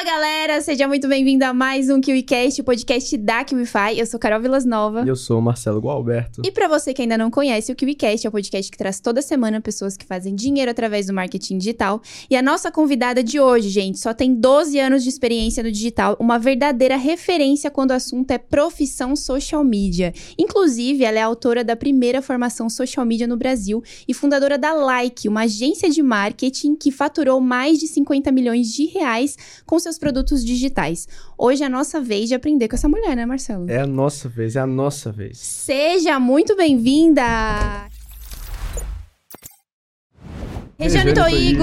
Fala galera, seja muito bem-vindo a mais um KiwiCast, o podcast da KiwiFi. Eu sou Carol Vilas Nova. E eu sou o Marcelo Gualberto. E para você que ainda não conhece, o KiwiCast é o podcast que traz toda semana pessoas que fazem dinheiro através do marketing digital. E a nossa convidada de hoje, gente, só tem 12 anos de experiência no digital, uma verdadeira referência quando o assunto é profissão social media. Inclusive, ela é autora da primeira formação social media no Brasil e fundadora da Like, uma agência de marketing que faturou mais de 50 milhões de reais com seus produtos digitais. Hoje é a nossa vez de aprender com essa mulher, né, Marcelo? É a nossa vez, é a nossa vez. Seja muito bem-vinda! Regiane Toigo!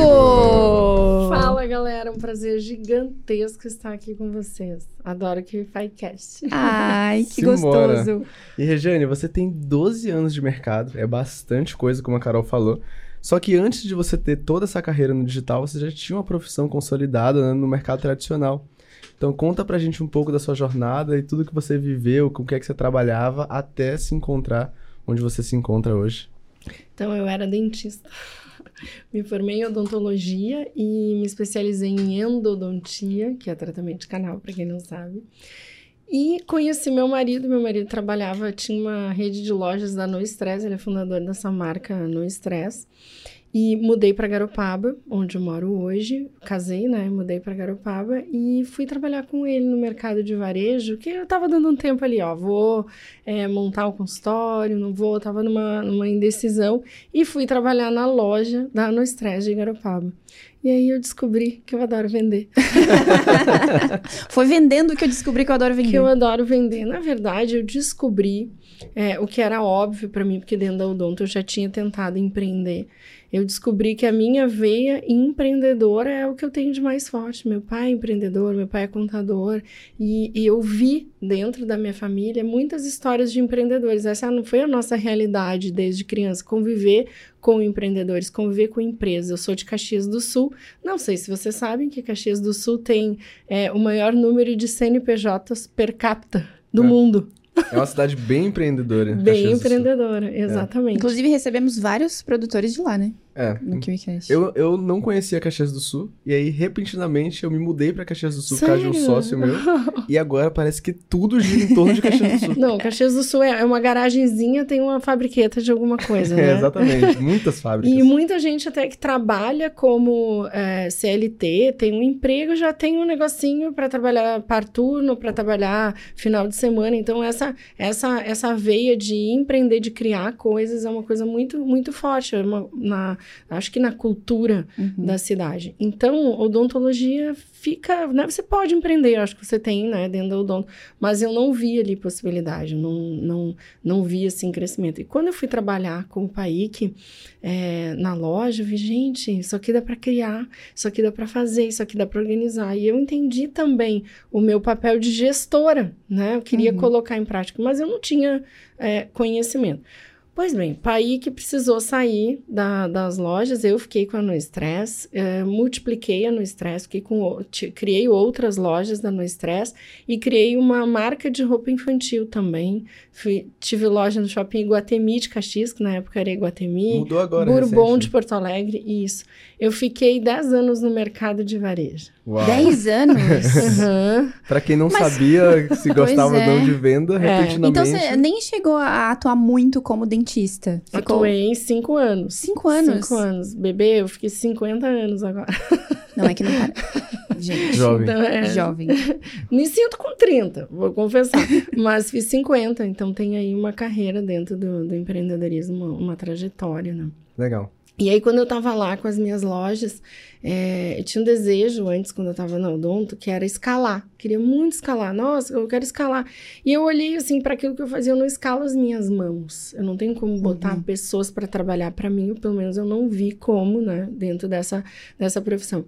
Fala, galera. Um prazer gigantesco estar aqui com vocês. Adoro que Cast. Ai, que Simbora. gostoso. E, Regiane, você tem 12 anos de mercado. É bastante coisa, como a Carol falou. Só que antes de você ter toda essa carreira no digital, você já tinha uma profissão consolidada né, no mercado tradicional. Então conta pra gente um pouco da sua jornada e tudo que você viveu, com o que é que você trabalhava até se encontrar onde você se encontra hoje. Então eu era dentista. Me formei em odontologia e me especializei em endodontia, que é tratamento de canal, para quem não sabe. E conheci meu marido. Meu marido trabalhava, tinha uma rede de lojas da No Stress, ele é fundador dessa marca No Stress. E mudei para Garopaba, onde eu moro hoje. Casei, né? Mudei para Garopaba e fui trabalhar com ele no mercado de varejo, que eu tava dando um tempo ali, ó. Vou é, montar o consultório, não vou, tava numa, numa indecisão. E fui trabalhar na loja da No Stress de Garopaba. E aí eu descobri que eu adoro vender. Foi vendendo que eu descobri que eu adoro vender. Que eu adoro vender. Na verdade, eu descobri é, o que era óbvio para mim, porque dentro da Odonto eu já tinha tentado empreender eu descobri que a minha veia empreendedora é o que eu tenho de mais forte. Meu pai é empreendedor, meu pai é contador, e, e eu vi dentro da minha família muitas histórias de empreendedores. Essa não foi a nossa realidade desde criança, conviver com empreendedores, conviver com empresas. Eu sou de Caxias do Sul. Não sei se vocês sabem que Caxias do Sul tem é, o maior número de CNPJs per capita do é. mundo. É uma cidade bem empreendedora. Bem empreendedora, exatamente. É. Inclusive, recebemos vários produtores de lá, né? É. No KiwiCast. Eu, eu não conhecia Caxias do Sul. E aí, repentinamente, eu me mudei pra Caxias do Sul Sério? por causa de um sócio meu. e agora parece que tudo gira em torno de Caxias do Sul. Não, Caxias do Sul é, é uma garagenzinha, tem uma fabriqueta de alguma coisa, né? é, exatamente. Muitas fábricas. E muita gente até que trabalha como é, CLT, tem um emprego, já tem um negocinho para trabalhar par turno, para trabalhar final de semana. Então, essa, essa, essa veia de empreender, de criar coisas é uma coisa muito, muito forte. É uma, na, acho que na cultura uhum. da cidade. Então, odontologia fica, né? Você pode empreender, acho que você tem, né, dentro da odonto, mas eu não vi ali possibilidade, não, não, não vi, assim, crescimento. E quando eu fui trabalhar com o Paik é, na loja, eu vi, gente, isso aqui dá para criar, isso aqui dá para fazer, isso aqui dá para organizar. E eu entendi também o meu papel de gestora, né? Eu queria uhum. colocar em prática, mas eu não tinha é, conhecimento. Pois bem, Pai que precisou sair da, das lojas, eu fiquei com a No Stress, eh, multipliquei a No Stress, fiquei com, criei outras lojas da No Stress e criei uma marca de roupa infantil também. Fui, tive loja no shopping Iguatemi de Caxias, que na época era Iguatemi. Mudou agora, Bourbon recente. de Porto Alegre, isso. Eu fiquei 10 anos no mercado de varejo. Uau. 10 anos? uhum. Pra quem não Mas... sabia se gostava é. ou não de venda, é. repentinamente... Então você nem chegou a atuar muito como dentista? Ficou... Atuei 5 anos. 5 anos? 5 anos. Bebê, eu fiquei 50 anos agora. Não, é que não para. Gente, jovem. Então, é... jovem. Me sinto com 30, vou confessar. Mas fiz 50, então tem aí uma carreira dentro do, do empreendedorismo, uma, uma trajetória, né? Legal. E aí, quando eu tava lá com as minhas lojas, é, eu tinha um desejo antes, quando eu tava na Odonto, que era escalar. Queria muito escalar. Nossa, eu quero escalar. E eu olhei, assim, para aquilo que eu fazia, eu não escalo as minhas mãos. Eu não tenho como botar uhum. pessoas para trabalhar para mim, ou pelo menos eu não vi como, né, dentro dessa, dessa profissão.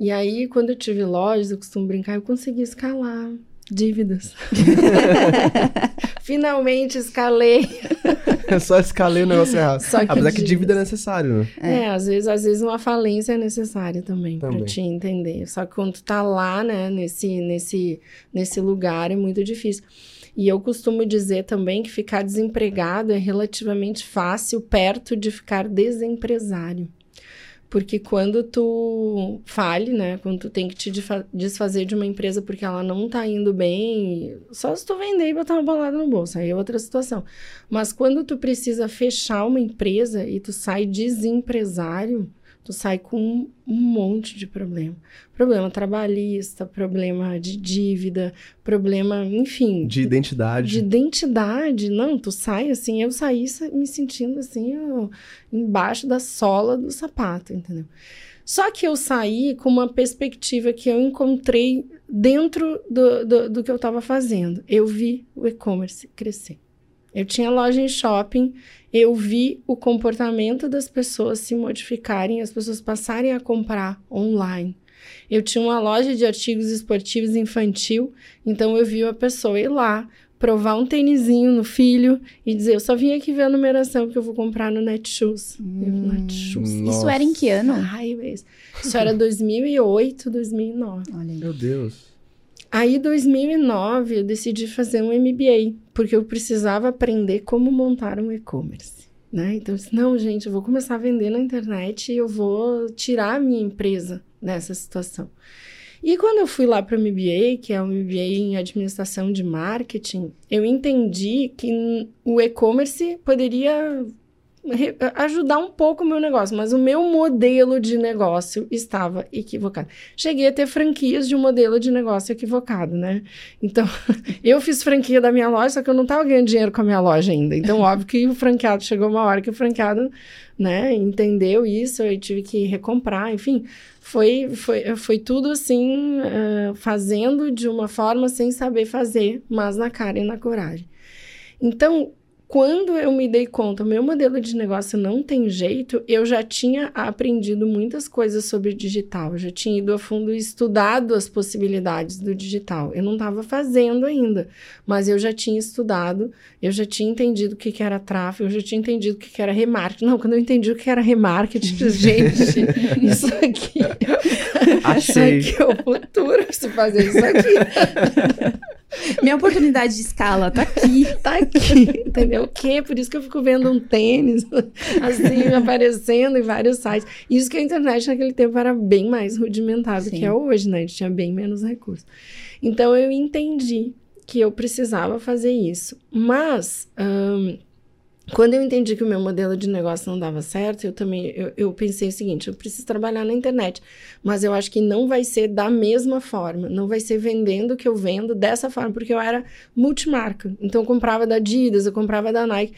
E aí, quando eu tive lojas, eu costumo brincar, eu consegui escalar dívidas. Finalmente escalei. Só escalei o negócio errado. Só que Apesar que dívida é necessário, né? É. é, às vezes, às vezes uma falência é necessária também, também. pra te entender. Só que quando tu tá lá, né, nesse, nesse, nesse lugar, é muito difícil. E eu costumo dizer também que ficar desempregado é relativamente fácil perto de ficar desempresário. Porque quando tu fale, né? Quando tu tem que te desfazer de uma empresa porque ela não tá indo bem, só se tu vender e botar uma bolada no bolso, aí é outra situação. Mas quando tu precisa fechar uma empresa e tu sai desempresário, tu sai com um, monte de problema. Problema trabalhista, problema de dívida, problema, enfim. De identidade. De identidade. Não, tu sai assim, eu saí me sentindo assim, ó, embaixo da sola do sapato, entendeu? Só que eu saí com uma perspectiva que eu encontrei dentro do, do, do que eu estava fazendo. Eu vi o e-commerce crescer. Eu tinha loja em shopping, eu vi o comportamento das pessoas se modificarem, as pessoas passarem a comprar online. Eu tinha uma loja de artigos esportivos infantil, então eu vi a pessoa ir lá, provar um tênisinho no filho e dizer: Eu só vim aqui ver a numeração que eu vou comprar no Netshoes. Hum, Netshoes. Isso era em que ano? Ai, isso era 2008, 2009. Olha aí. Meu Deus. Aí, em 2009, eu decidi fazer um MBA, porque eu precisava aprender como montar um e-commerce. Né? Então, eu disse, não, gente, eu vou começar a vender na internet e eu vou tirar a minha empresa dessa situação. E quando eu fui lá para o MBA, que é um MBA em administração de marketing, eu entendi que o e-commerce poderia ajudar um pouco o meu negócio, mas o meu modelo de negócio estava equivocado. Cheguei a ter franquias de um modelo de negócio equivocado, né? Então, eu fiz franquia da minha loja, só que eu não estava ganhando dinheiro com a minha loja ainda. Então, óbvio que o franqueado chegou uma hora que o franqueado, né, entendeu isso, eu tive que recomprar, enfim. Foi, foi, foi tudo assim, uh, fazendo de uma forma sem saber fazer, mas na cara e na coragem. Então, quando eu me dei conta, meu modelo de negócio não tem jeito, eu já tinha aprendido muitas coisas sobre digital, eu já tinha ido a fundo e estudado as possibilidades do digital. Eu não estava fazendo ainda, mas eu já tinha estudado, eu já tinha entendido o que, que era tráfego, eu já tinha entendido o que, que era remarketing. Não, quando eu entendi o que era remarketing, gente, isso aqui, Achei. isso aqui é o futuro, se fazer isso aqui. Minha oportunidade de escala tá aqui. tá aqui, entendeu? O quê? Por isso que eu fico vendo um tênis, assim, aparecendo em vários sites. Isso que a internet naquele tempo era bem mais rudimentar do que é hoje, né? A gente tinha bem menos recursos. Então, eu entendi que eu precisava fazer isso. Mas, quando eu entendi que o meu modelo de negócio não dava certo, eu também eu, eu, pensei o seguinte: eu preciso trabalhar na internet, mas eu acho que não vai ser da mesma forma, não vai ser vendendo o que eu vendo dessa forma, porque eu era multimarca. Então eu comprava da Adidas, eu comprava da Nike.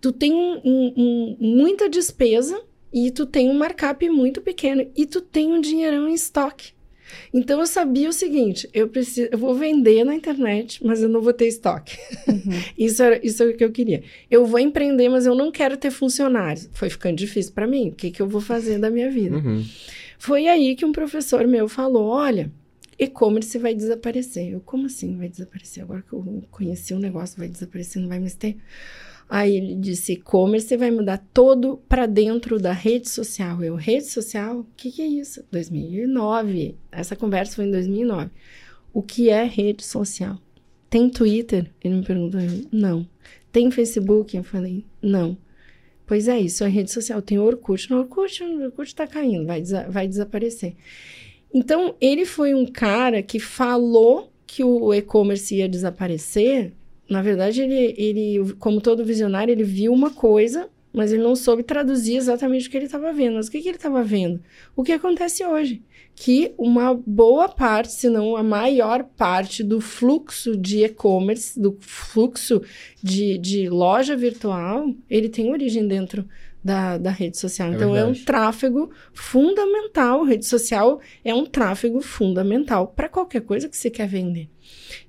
Tu tem um, um, muita despesa e tu tem um markup muito pequeno e tu tem um dinheirão em estoque. Então eu sabia o seguinte: eu preciso, eu vou vender na internet, mas eu não vou ter estoque. Uhum. isso, era, isso é o que eu queria. Eu vou empreender, mas eu não quero ter funcionários. Foi ficando difícil para mim. O que, que eu vou fazer da minha vida? Uhum. Foi aí que um professor meu falou: olha. E-commerce vai desaparecer. Eu, como assim vai desaparecer? Agora que eu conheci o um negócio, vai desaparecer, não vai mais ter? Aí ele disse: e-commerce vai mudar todo para dentro da rede social. Eu, rede social? O que, que é isso? 2009. Essa conversa foi em 2009. O que é rede social? Tem Twitter? Ele me perguntou. Não. Tem Facebook? Eu falei: não. Pois é, isso é rede social. Tem Orkut. No Orkut, o Orkut está caindo, vai, vai desaparecer. Então, ele foi um cara que falou que o e-commerce ia desaparecer na verdade, ele, ele, como todo visionário, ele viu uma coisa, mas ele não soube traduzir exatamente o que ele estava vendo. Mas o que, que ele estava vendo? O que acontece hoje? Que uma boa parte, se não a maior parte do fluxo de e-commerce, do fluxo de, de loja virtual, ele tem origem dentro da, da rede social. É então, verdade. é um tráfego fundamental. Rede social é um tráfego fundamental para qualquer coisa que você quer vender.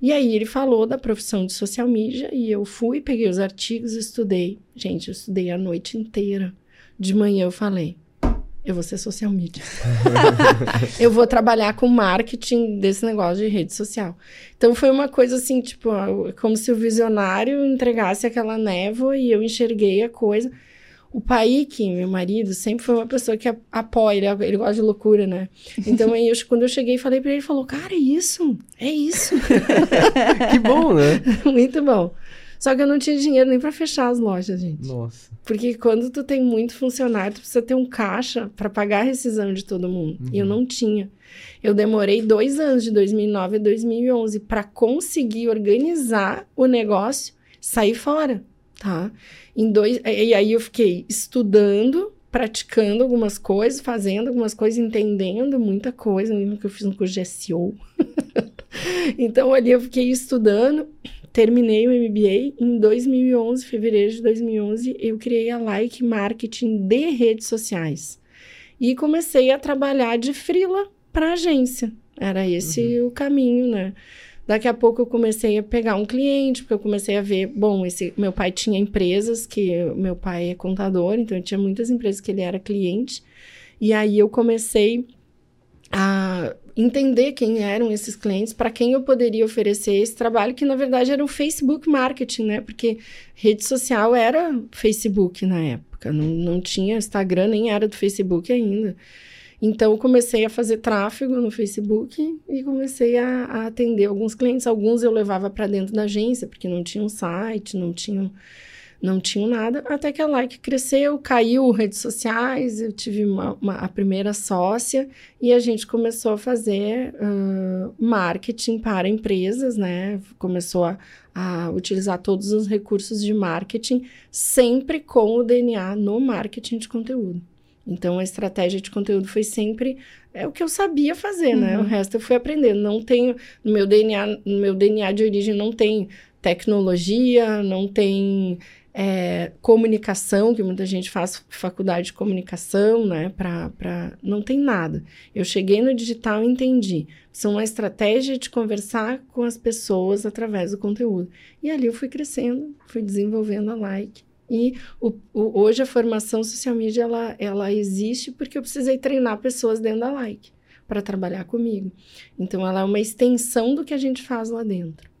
E aí ele falou da profissão de social media e eu fui, peguei os artigos, estudei. Gente, eu estudei a noite inteira. De manhã eu falei, eu vou ser social media. eu vou trabalhar com marketing desse negócio de rede social. Então foi uma coisa assim, tipo, como se o visionário entregasse aquela névoa e eu enxerguei a coisa. O Paik, meu marido, sempre foi uma pessoa que apoia, ele, ele gosta de loucura, né? Então, aí, eu, quando eu cheguei e falei para ele, ele falou, cara, é isso, é isso. que bom, né? Muito bom. Só que eu não tinha dinheiro nem para fechar as lojas, gente. Nossa. Porque quando tu tem muito funcionário, tu precisa ter um caixa para pagar a rescisão de todo mundo. Uhum. E eu não tinha. Eu demorei dois anos, de 2009 a 2011, para conseguir organizar o negócio, sair fora, tá? Em dois, e aí eu fiquei estudando, praticando algumas coisas, fazendo algumas coisas, entendendo muita coisa. Eu que eu fiz um curso de SEO. então ali eu fiquei estudando terminei o MBA em 2011, fevereiro de 2011, eu criei a Like Marketing de redes sociais. E comecei a trabalhar de frila para agência. Era esse uhum. o caminho, né? Daqui a pouco eu comecei a pegar um cliente, porque eu comecei a ver, bom, esse meu pai tinha empresas que meu pai é contador, então tinha muitas empresas que ele era cliente. E aí eu comecei a entender quem eram esses clientes, para quem eu poderia oferecer esse trabalho, que na verdade era o Facebook Marketing, né? Porque rede social era Facebook na época, não, não tinha Instagram, nem era do Facebook ainda. Então, comecei a fazer tráfego no Facebook e comecei a, a atender alguns clientes. Alguns eu levava para dentro da agência, porque não tinha um site, não tinham não tinham nada, até que a Like cresceu, caiu redes sociais, eu tive uma, uma, a primeira sócia e a gente começou a fazer uh, marketing para empresas, né? Começou a, a utilizar todos os recursos de marketing, sempre com o DNA no marketing de conteúdo. Então, a estratégia de conteúdo foi sempre é o que eu sabia fazer, uhum. né? O resto eu fui aprendendo. Não tenho no meu DNA, no meu DNA de origem não tem tecnologia, não tem é, comunicação, que muita gente faz faculdade de comunicação, né? Pra, pra, não tem nada. Eu cheguei no digital e entendi. São uma estratégia de conversar com as pessoas através do conteúdo. E ali eu fui crescendo, fui desenvolvendo a like. E o, o, hoje a formação social media ela, ela existe porque eu precisei treinar pessoas dentro da like para trabalhar comigo. Então ela é uma extensão do que a gente faz lá dentro.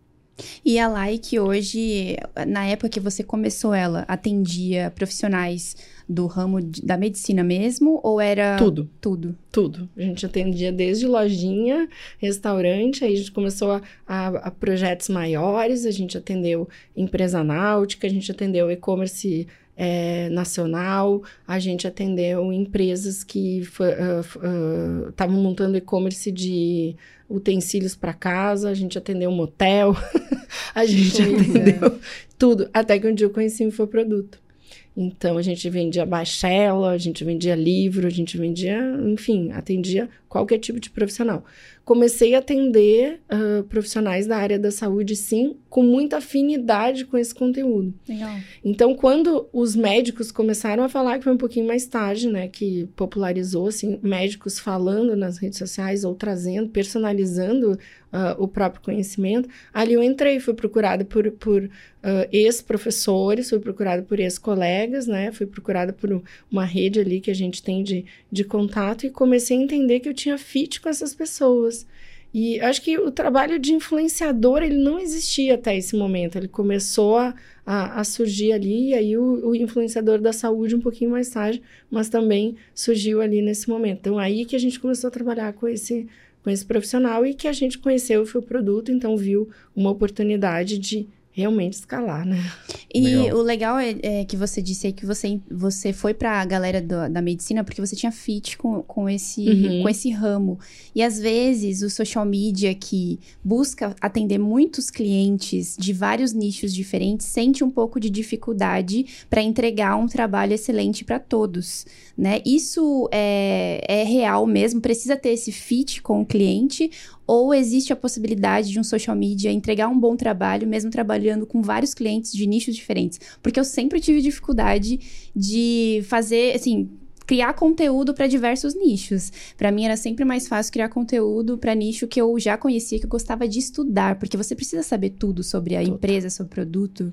E a Like hoje, na época que você começou ela, atendia profissionais do ramo de, da medicina mesmo ou era tudo, tudo, tudo. A gente atendia desde lojinha, restaurante, aí a gente começou a, a, a projetos maiores, a gente atendeu empresa náutica, a gente atendeu e-commerce é, nacional, a gente atendeu empresas que estavam uh, uh, montando e-commerce de utensílios para casa, a gente atendeu um motel, a gente pois atendeu é. tudo, até que um dia eu conheci o infoproduto. Então, a gente vendia baixela, a gente vendia livro, a gente vendia, enfim, atendia qualquer tipo de profissional comecei a atender uh, profissionais da área da saúde, sim, com muita afinidade com esse conteúdo. Legal. Então, quando os médicos começaram a falar, que foi um pouquinho mais tarde, né, que popularizou, assim, médicos falando nas redes sociais ou trazendo, personalizando uh, o próprio conhecimento, ali eu entrei, fui procurada por, por uh, ex-professores, fui procurada por ex-colegas, né, fui procurada por uma rede ali que a gente tem de, de contato e comecei a entender que eu tinha fit com essas pessoas. E acho que o trabalho de influenciador, ele não existia até esse momento. Ele começou a, a, a surgir ali, e aí o, o, influenciador da saúde um pouquinho mais tarde, mas também surgiu ali nesse momento. Então, aí que a gente começou a trabalhar com esse, com esse profissional e que a gente conheceu o produto, então viu uma oportunidade de realmente escalar, né? E legal. o legal é, é, que você disse aí que você, você foi para a galera do, da medicina porque você tinha fit com, com, esse, uhum. com esse ramo. E às vezes o social media que busca atender muitos clientes de vários nichos diferentes sente um pouco de dificuldade para entregar um trabalho excelente para todos, né? Isso é, é real mesmo, precisa ter esse fit com o cliente ou existe a possibilidade de um social media entregar um bom trabalho, mesmo trabalhando com vários clientes de nichos diferentes? Porque eu sempre tive dificuldade de fazer, assim, criar conteúdo para diversos nichos. Para mim era sempre mais fácil criar conteúdo para nicho que eu já conhecia, que eu gostava de estudar, porque você precisa saber tudo sobre a empresa, sobre o produto.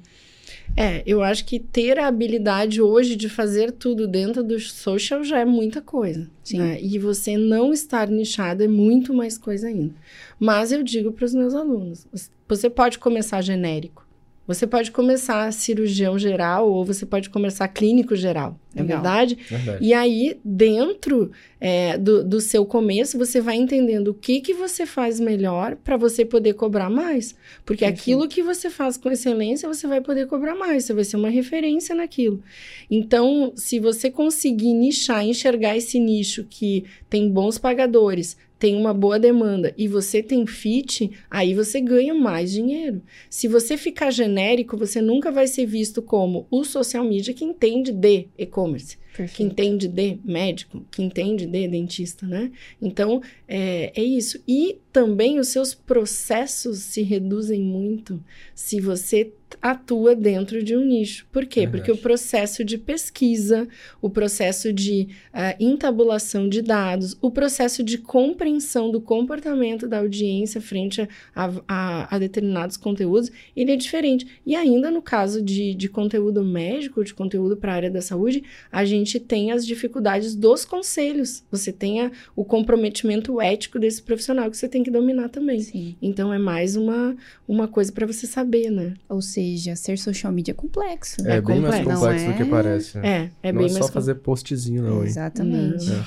É, eu acho que ter a habilidade hoje de fazer tudo dentro do social já é muita coisa. Né? E você não estar nichado é muito mais coisa ainda. Mas eu digo para os meus alunos: você pode começar genérico. Você pode começar cirurgião geral ou você pode começar clínico geral, é verdade? Verdade. E aí, dentro é, do, do seu começo, você vai entendendo o que, que você faz melhor para você poder cobrar mais. Porque Perfeito. aquilo que você faz com excelência, você vai poder cobrar mais, você vai ser uma referência naquilo. Então, se você conseguir nichar, enxergar esse nicho que tem bons pagadores, tem uma boa demanda e você tem fit, aí você ganha mais dinheiro. Se você ficar genérico, você nunca vai ser visto como o social media que entende de e-commerce que entende de médico, que entende de dentista, né? Então, é, é isso. E também os seus processos se reduzem muito se você atua dentro de um nicho. Por quê? Verdade. Porque o processo de pesquisa, o processo de ah, entabulação de dados, o processo de compreensão do comportamento da audiência frente a, a- a determinados conteúdos, ele é diferente. E ainda no caso de, de conteúdo médico, de conteúdo para a área da saúde, a gente tem as dificuldades dos conselhos. Você tem a- o comprometimento ético desse profissional que você tem que dominar também. Sim. Então é mais uma, uma coisa para você saber, né? Ou seja, ser social media é complexo. É, É bem mais complexo. complexo Não do que é? parece. É, é não bem é só mais fazer postzinho, não, hein? Exatamente. Não.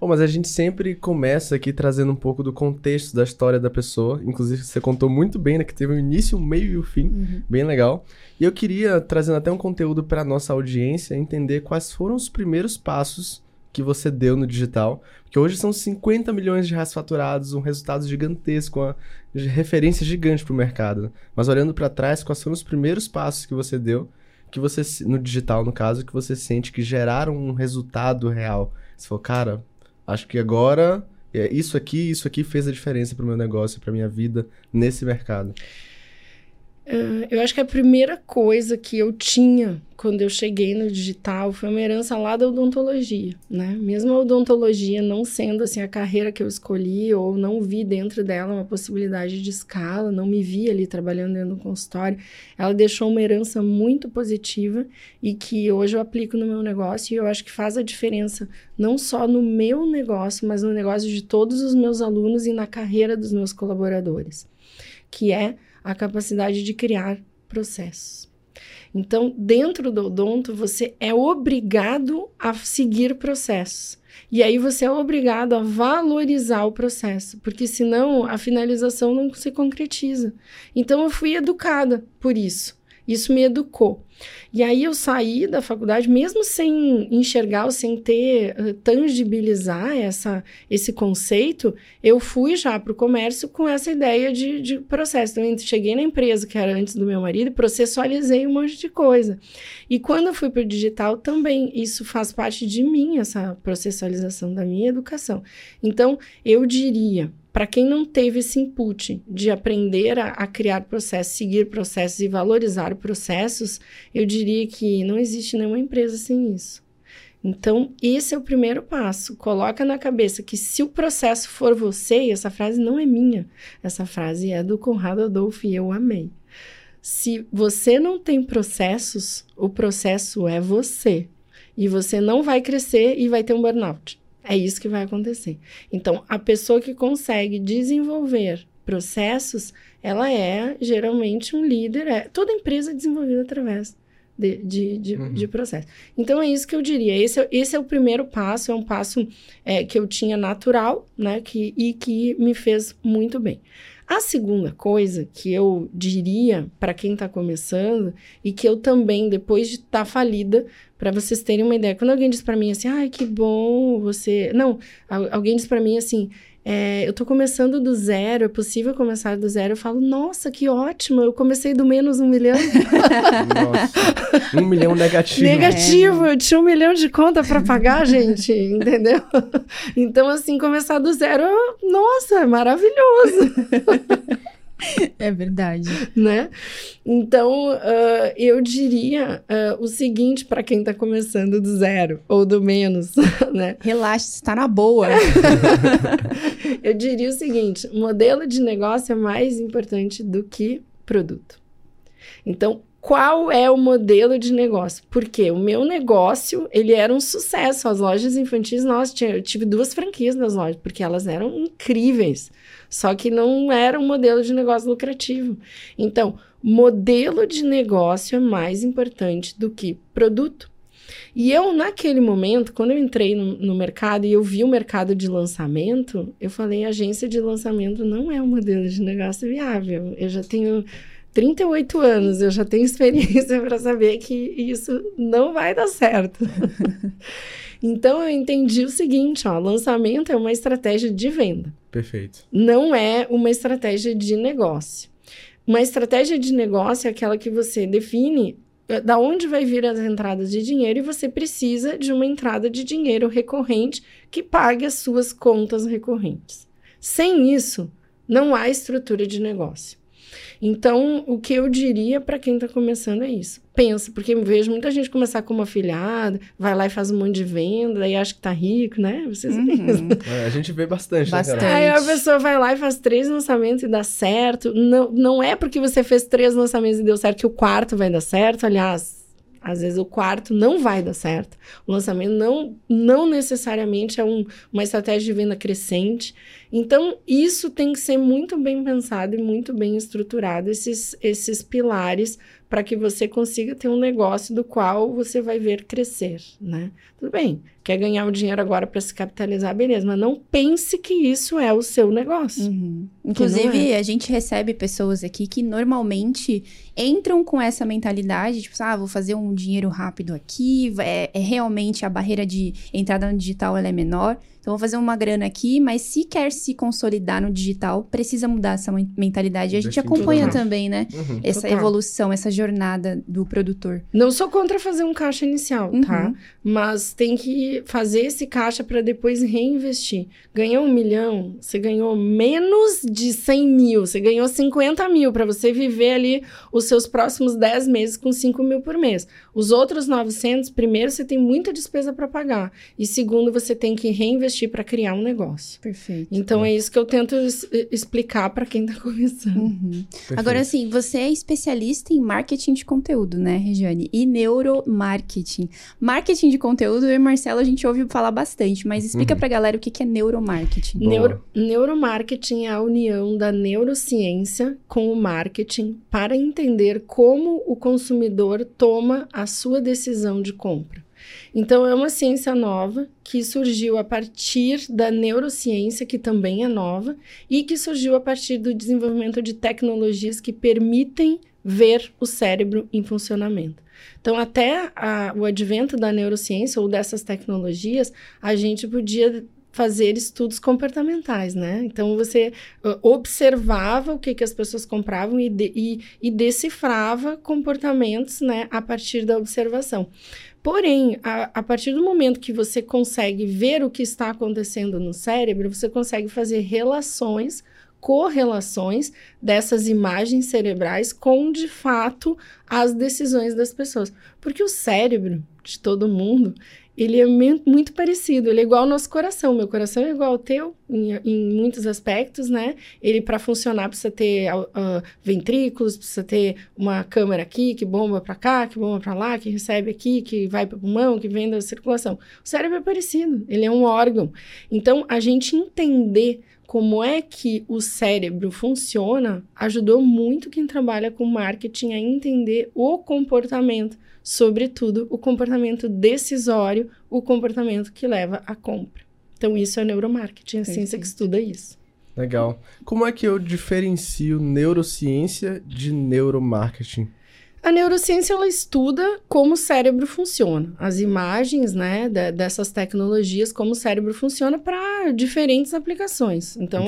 Bom, mas a gente sempre começa aqui trazendo um pouco do contexto da história da pessoa. Inclusive, você contou muito bem, né? Que teve um início, um meio e um fim. Uhum. Bem legal. E eu queria, trazendo até um conteúdo para nossa audiência, entender quais foram os primeiros passos que você deu no digital. Porque hoje são 50 milhões de reais faturados, um resultado gigantesco, uma referência gigante para o mercado. Mas olhando para trás, quais foram os primeiros passos que você deu, que você no digital, no caso, que você sente que geraram um resultado real? Você falou, cara, acho que agora é, isso aqui, isso aqui fez a diferença para o meu negócio, para minha vida nesse mercado. Ah, Eu acho que a primeira coisa que eu tinha quando eu cheguei no digital foi uma herança lá da odontologia, né? Mesmo a odontologia não sendo assim a carreira que eu escolhi ou não vi dentro dela uma possibilidade de escala, não me vi ali trabalhando dentro do consultório, ela deixou uma herança muito positiva e que hoje eu aplico no meu negócio e eu acho que faz a diferença não só no meu negócio, mas no negócio de todos os meus alunos e na carreira dos meus colaboradores, que é a capacidade de criar processos. Então, dentro do odonto, você é obrigado a seguir processos. E aí você é obrigado a valorizar o processo, porque senão a finalização não se concretiza. Então eu fui educada por isso. Isso me educou. E aí eu saí da faculdade, mesmo sem enxergar ou sem ter, uh, tangibilizar essa, esse conceito, eu fui já para o comércio com essa ideia de, de processo. Então, cheguei na empresa, que era antes do meu marido, e processualizei um monte de coisa. E quando eu fui para o digital, também isso faz parte de mim, essa processualização da minha educação. Então, eu diria, para quem não teve esse input de aprender a, a, criar processos, seguir processos e valorizar processos, eu diria que não existe nenhuma empresa sem isso. Então, esse é o primeiro passo. Coloca na cabeça que se o processo for você, e essa frase não é minha, essa frase é do Conrado Adolfo e eu amei. Se você não tem processos, o processo é você. E você não vai crescer e vai ter um burnout. É isso que vai acontecer. Então, a pessoa que consegue desenvolver processos, ela é geralmente um líder. É, toda empresa é desenvolvida através de, de, de, Uhum. de processo. Então, é isso que eu diria. Esse é, esse é o primeiro passo, é um passo é, que eu tinha natural, né? Que, e que me fez muito bem. A segunda coisa que eu diria para quem está começando e que eu também, depois de estar falida, para vocês terem uma ideia, quando alguém diz para mim assim, ai, que bom você. Não, al- alguém diz para mim assim, é, eu tô começando do zero, é possível começar do zero? Eu falo, nossa, que ótimo, eu comecei do menos um milhão. Nossa. um milhão negativo. Negativo, eu tinha um milhão de conta para pagar, gente, entendeu? Então, assim, começar do zero, nossa, é maravilhoso. É verdade. né? Então, ah, eu diria ah, o seguinte para quem está começando do zero ou do menos, né? Relaxa, está na boa. Eu diria o seguinte: modelo de negócio é mais importante do que produto. Então, qual é o modelo de negócio? Porque o meu negócio, ele era um sucesso. As lojas infantis, nossa, eu tive duas franquias nas lojas, porque elas eram incríveis. Só que não era um modelo de negócio lucrativo. Então, modelo de negócio é mais importante do que produto. E eu, naquele momento, quando eu entrei no, no, mercado e eu vi o mercado de lançamento, eu falei: agência de lançamento não é um modelo de negócio viável. Eu já tenho 38 anos, eu já tenho experiência para saber que isso não vai dar certo. então eu entendi o seguinte, ó, lançamento é uma estratégia de venda. Perfeito. Não é uma estratégia de negócio. Uma estratégia de negócio é aquela que você define eh, da onde vai vir as entradas de dinheiro e você precisa de uma entrada de dinheiro recorrente que pague as suas contas recorrentes. Sem isso, não há estrutura de negócio. Então, o que eu diria para quem está começando é isso. Pensa, porque eu vejo muita gente começar como afiliado, vai lá e faz um monte de venda e acha que tá rico, né? Vocês Uhum. É, a gente vê bastante, Bastante. né, Aí a pessoa vai lá e faz três lançamentos e dá certo. Não, não é porque você fez três lançamentos e deu certo que o quarto vai dar certo. Aliás, às vezes o quarto não vai dar certo. O lançamento não, não necessariamente é um- uma estratégia de venda crescente. Então, isso tem que ser muito bem pensado e muito bem estruturado, esses, esses pilares, para que você consiga ter um negócio do qual você vai ver crescer, né? Tudo bem, quer ganhar o dinheiro agora para se capitalizar, beleza, mas não pense que isso é o seu negócio. Uhum. Inclusive, é. a gente recebe pessoas aqui que normalmente entram com essa mentalidade, tipo, ah, vou fazer um dinheiro rápido aqui, é, é realmente a barreira de entrada no digital é menor. Então, vou fazer uma grana aqui, mas se quer se consolidar no digital, precisa mudar essa men- mentalidade. E a gente acompanha também, né? Uhum. Essa Total. evolução, essa jornada do produtor. Não sou contra fazer um caixa inicial, tá? Uhum. Mas tem que fazer esse caixa para depois reinvestir. Ganhou um milhão, você ganhou menos de 100 mil, você ganhou 50 mil para você viver ali os seus próximos 10 meses com 5 mil por mês. Os outros 900, primeiro, você tem muita despesa para pagar. E segundo, você tem que reinvestir para criar um negócio. Perfeito. Então é isso que eu tento es- explicar para quem está começando. Uhum. Agora, assim, você é especialista em marketing de conteúdo, né, Regiane? E neuromarketing. Marketing de conteúdo, eu e Marcelo, a gente ouve falar bastante, mas explica Uhum. pra galera o que que é neuromarketing. Neuro, neuromarketing é a união da neurociência com o marketing para entender como o consumidor toma a sua decisão de compra. Então, é uma ciência nova que surgiu a partir da neurociência, que também é nova, e que surgiu a partir do desenvolvimento de tecnologias que permitem ver o cérebro em funcionamento. Então, até a- o advento da neurociência ou dessas tecnologias, a gente podia fazer estudos comportamentais, né? Então você observava o que, que as pessoas compravam e, de- e, e decifrava comportamentos, né, a partir da observação. Porém, a, a partir do momento que você consegue ver o que está acontecendo no cérebro, você consegue fazer relações, correlações dessas imagens cerebrais com, de fato, as decisões das pessoas. Porque o cérebro de todo mundo, ele é muito parecido, ele é igual ao nosso coração. Meu coração é igual ao teu em, em muitos aspectos, né? Ele, para funcionar, precisa ter ah, ventrículos, precisa ter uma câmera aqui que bomba para cá, que bomba para lá, que recebe aqui, que vai para o pulmão, que vem da circulação. O cérebro é parecido, ele é um órgão. Então, a gente entender como é que o cérebro funciona ajudou muito quem trabalha com marketing a entender o comportamento, sobretudo o comportamento decisório, o comportamento que leva à compra. Então, isso é neuromarketing, a ciência que estuda isso. Legal. Como é que eu diferencio neurociência de neuromarketing? A neurociência ela estuda como o cérebro funciona, as imagens, né, de- dessas tecnologias, como o cérebro funciona para diferentes aplicações. Então,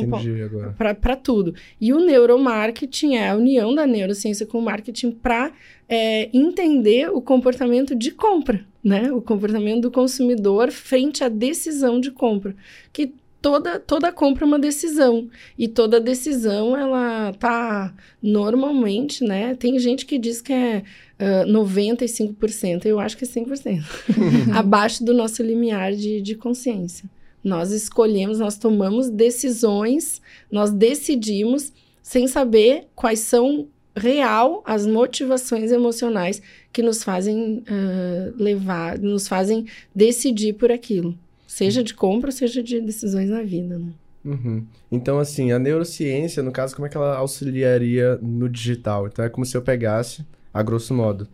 para tudo. E o neuromarketing é a união da neurociência com o marketing para entender o comportamento de compra, né? O comportamento do consumidor frente à decisão de compra. Que toda, toda compra é uma decisão. E toda decisão, ela tá normalmente, né? Tem gente que diz que é ah, 95%, eu acho que é 100%. abaixo do nosso limiar de, de consciência. Nós escolhemos, nós tomamos decisões, nós decidimos sem saber quais são real as motivações emocionais que nos fazem uh, levar, nos fazem decidir por aquilo. Seja de compra, seja de decisões na vida, né? Uhum. Então, assim, a neurociência, no caso, como é que ela auxiliaria no digital? Então, é como se eu pegasse, a grosso modo,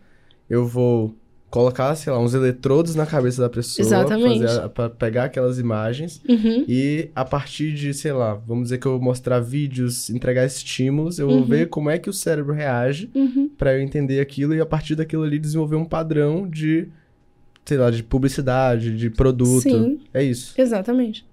eu vou colocar, sei lá, uns eletrodos na cabeça da pessoa. Exatamente. Para pegar aquelas imagens. Uhum. E a partir de, sei lá, vamos dizer que eu vou mostrar vídeos, entregar estímulos, eu vou Uhum. ver como é que o cérebro reage Uhum. para eu entender aquilo e a partir daquilo ali desenvolver um padrão de, sei lá, de publicidade, de produto. Sim. É isso. Exatamente.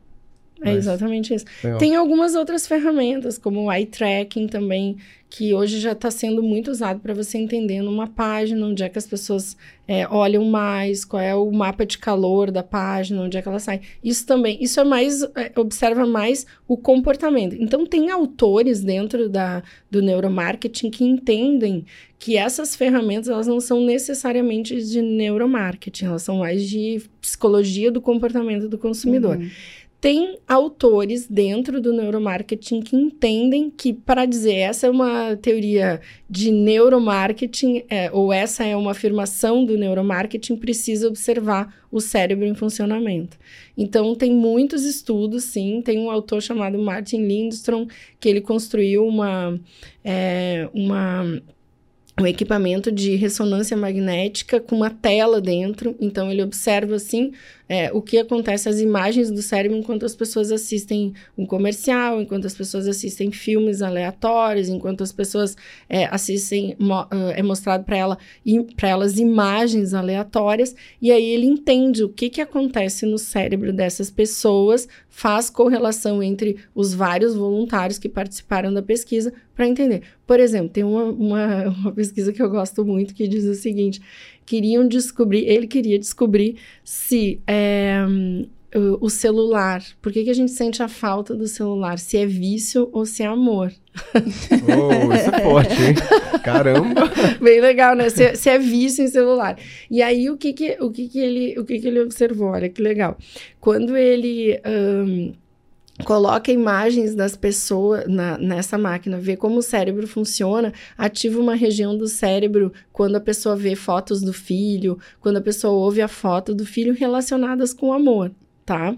É exatamente isso. Legal. Tem algumas outras ferramentas, como o eye tracking também, que hoje já está sendo muito usado para você entender numa página onde é que as pessoas é, olham mais, qual é o mapa de calor da página, onde é que ela sai. Isso também, isso é mais, é, observa mais o comportamento. Então, tem autores dentro da, do neuromarketing que entendem que essas ferramentas, elas não são necessariamente de neuromarketing, elas são mais de psicologia do comportamento do consumidor. Uhum. Tem autores dentro do neuromarketing que entendem que, para dizer essa é uma teoria de neuromarketing, é, ou essa é uma afirmação do neuromarketing, precisa observar o cérebro em funcionamento. Então, tem muitos estudos, sim. Tem um autor chamado Martin Lindstrom, que ele construiu uma. é, uma um equipamento de ressonância magnética com uma tela dentro. Então, ele observa, assim, é, o que acontece, as imagens do cérebro enquanto as pessoas assistem um comercial, enquanto as pessoas assistem filmes aleatórios, enquanto as pessoas é, assistem, mo uh, é mostrado para ela, elas imagens aleatórias, e aí ele entende o que, que acontece no cérebro dessas pessoas, faz correlação entre os vários voluntários que participaram da pesquisa para entender. Por exemplo, tem uma, uma, uma pesquisa que eu gosto muito que diz o seguinte: queriam descobrir, ele queria descobrir se é, o, o celular, por que, que a gente sente a falta do celular? Se é vício ou se é amor. Oh, isso é forte, hein? Caramba! Bem legal, né? Se, se é vício em celular. E aí, o que que, o que, que, ele, o que, que ele observou? Olha que legal. Quando ele... Um, coloca imagens das pessoas na, nessa máquina, vê como o cérebro funciona, ativa uma região do cérebro quando a pessoa vê fotos do filho, quando a pessoa ouve a foto do filho relacionadas com amor, tá?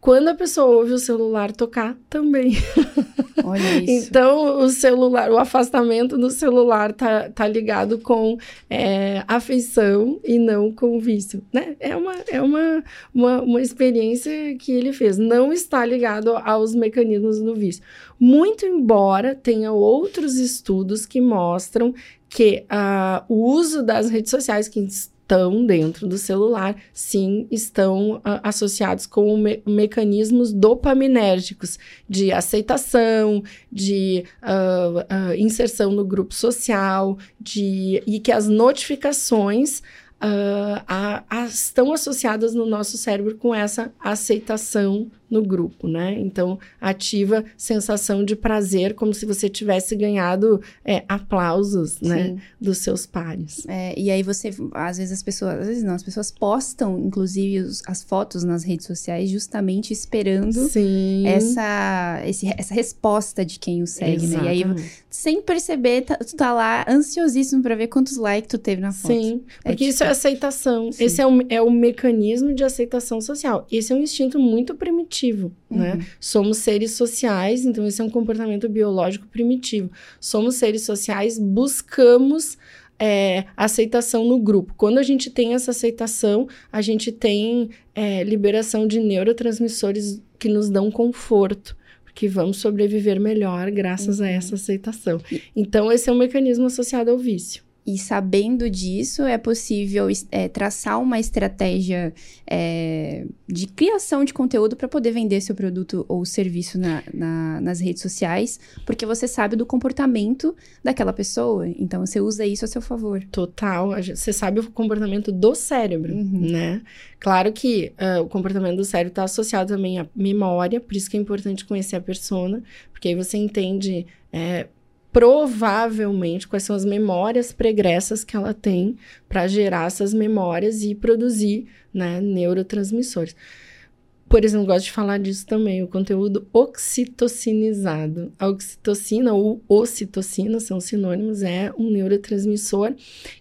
Quando a pessoa ouve o celular tocar, também. Olha isso. Então, o celular, o afastamento do celular tá, tá ligado com é, afeição e não com vício, né? É, uma, é uma, uma, uma experiência que ele fez. Não está ligado aos mecanismos do vício. Muito embora tenha outros estudos que mostram que uh, o uso das redes sociais, que estão dentro do celular, sim, estão uh, associados com me mecanismos dopaminérgicos de aceitação, de uh, uh, inserção no grupo social, de e que as notificações a, a, estão associadas no nosso cérebro com essa aceitação no grupo, né? Então, ativa sensação de prazer, como se você tivesse ganhado é, aplausos, né? Sim. Dos seus pares. É, e aí você, às vezes as pessoas, às vezes não, as pessoas postam, inclusive, os- as fotos nas redes sociais, justamente esperando Sim. essa, esse- essa resposta de quem o segue, né? E aí, Exatamente. sem perceber, tá- tu tá lá ansiosíssimo pra ver quantos likes tu teve na foto. Sim, porque É isso é tipo- aceitação. Sim. Esse é o, é o mecanismo de aceitação social. Esse é um instinto muito primitivo, né? Uhum. Somos seres sociais, então esse é um comportamento biológico primitivo. Somos seres sociais, buscamos é, aceitação no grupo. Quando a gente tem essa aceitação, a gente tem é, liberação de neurotransmissores que nos dão conforto. Porque vamos sobreviver melhor graças a Uhum. essa aceitação. Então, esse é um mecanismo associado ao vício. E sabendo disso, é possível é, traçar uma estratégia é, de criação de conteúdo para poder vender seu produto ou serviço na- na- nas redes sociais, porque você sabe do comportamento daquela pessoa. Então você usa isso a seu favor. Total. Você sabe o comportamento do cérebro, Uhum. né? Claro que ah, o comportamento do cérebro está associado também à memória, por isso que é importante conhecer a persona, porque aí você entende é, provavelmente quais são as memórias pregressas que ela tem para gerar essas memórias e produzir né, neurotransmissores. por exemplo, gosto de falar disso também, o conteúdo oxitocinizado. A oxitocina ou ocitocina são sinônimos, é um neurotransmissor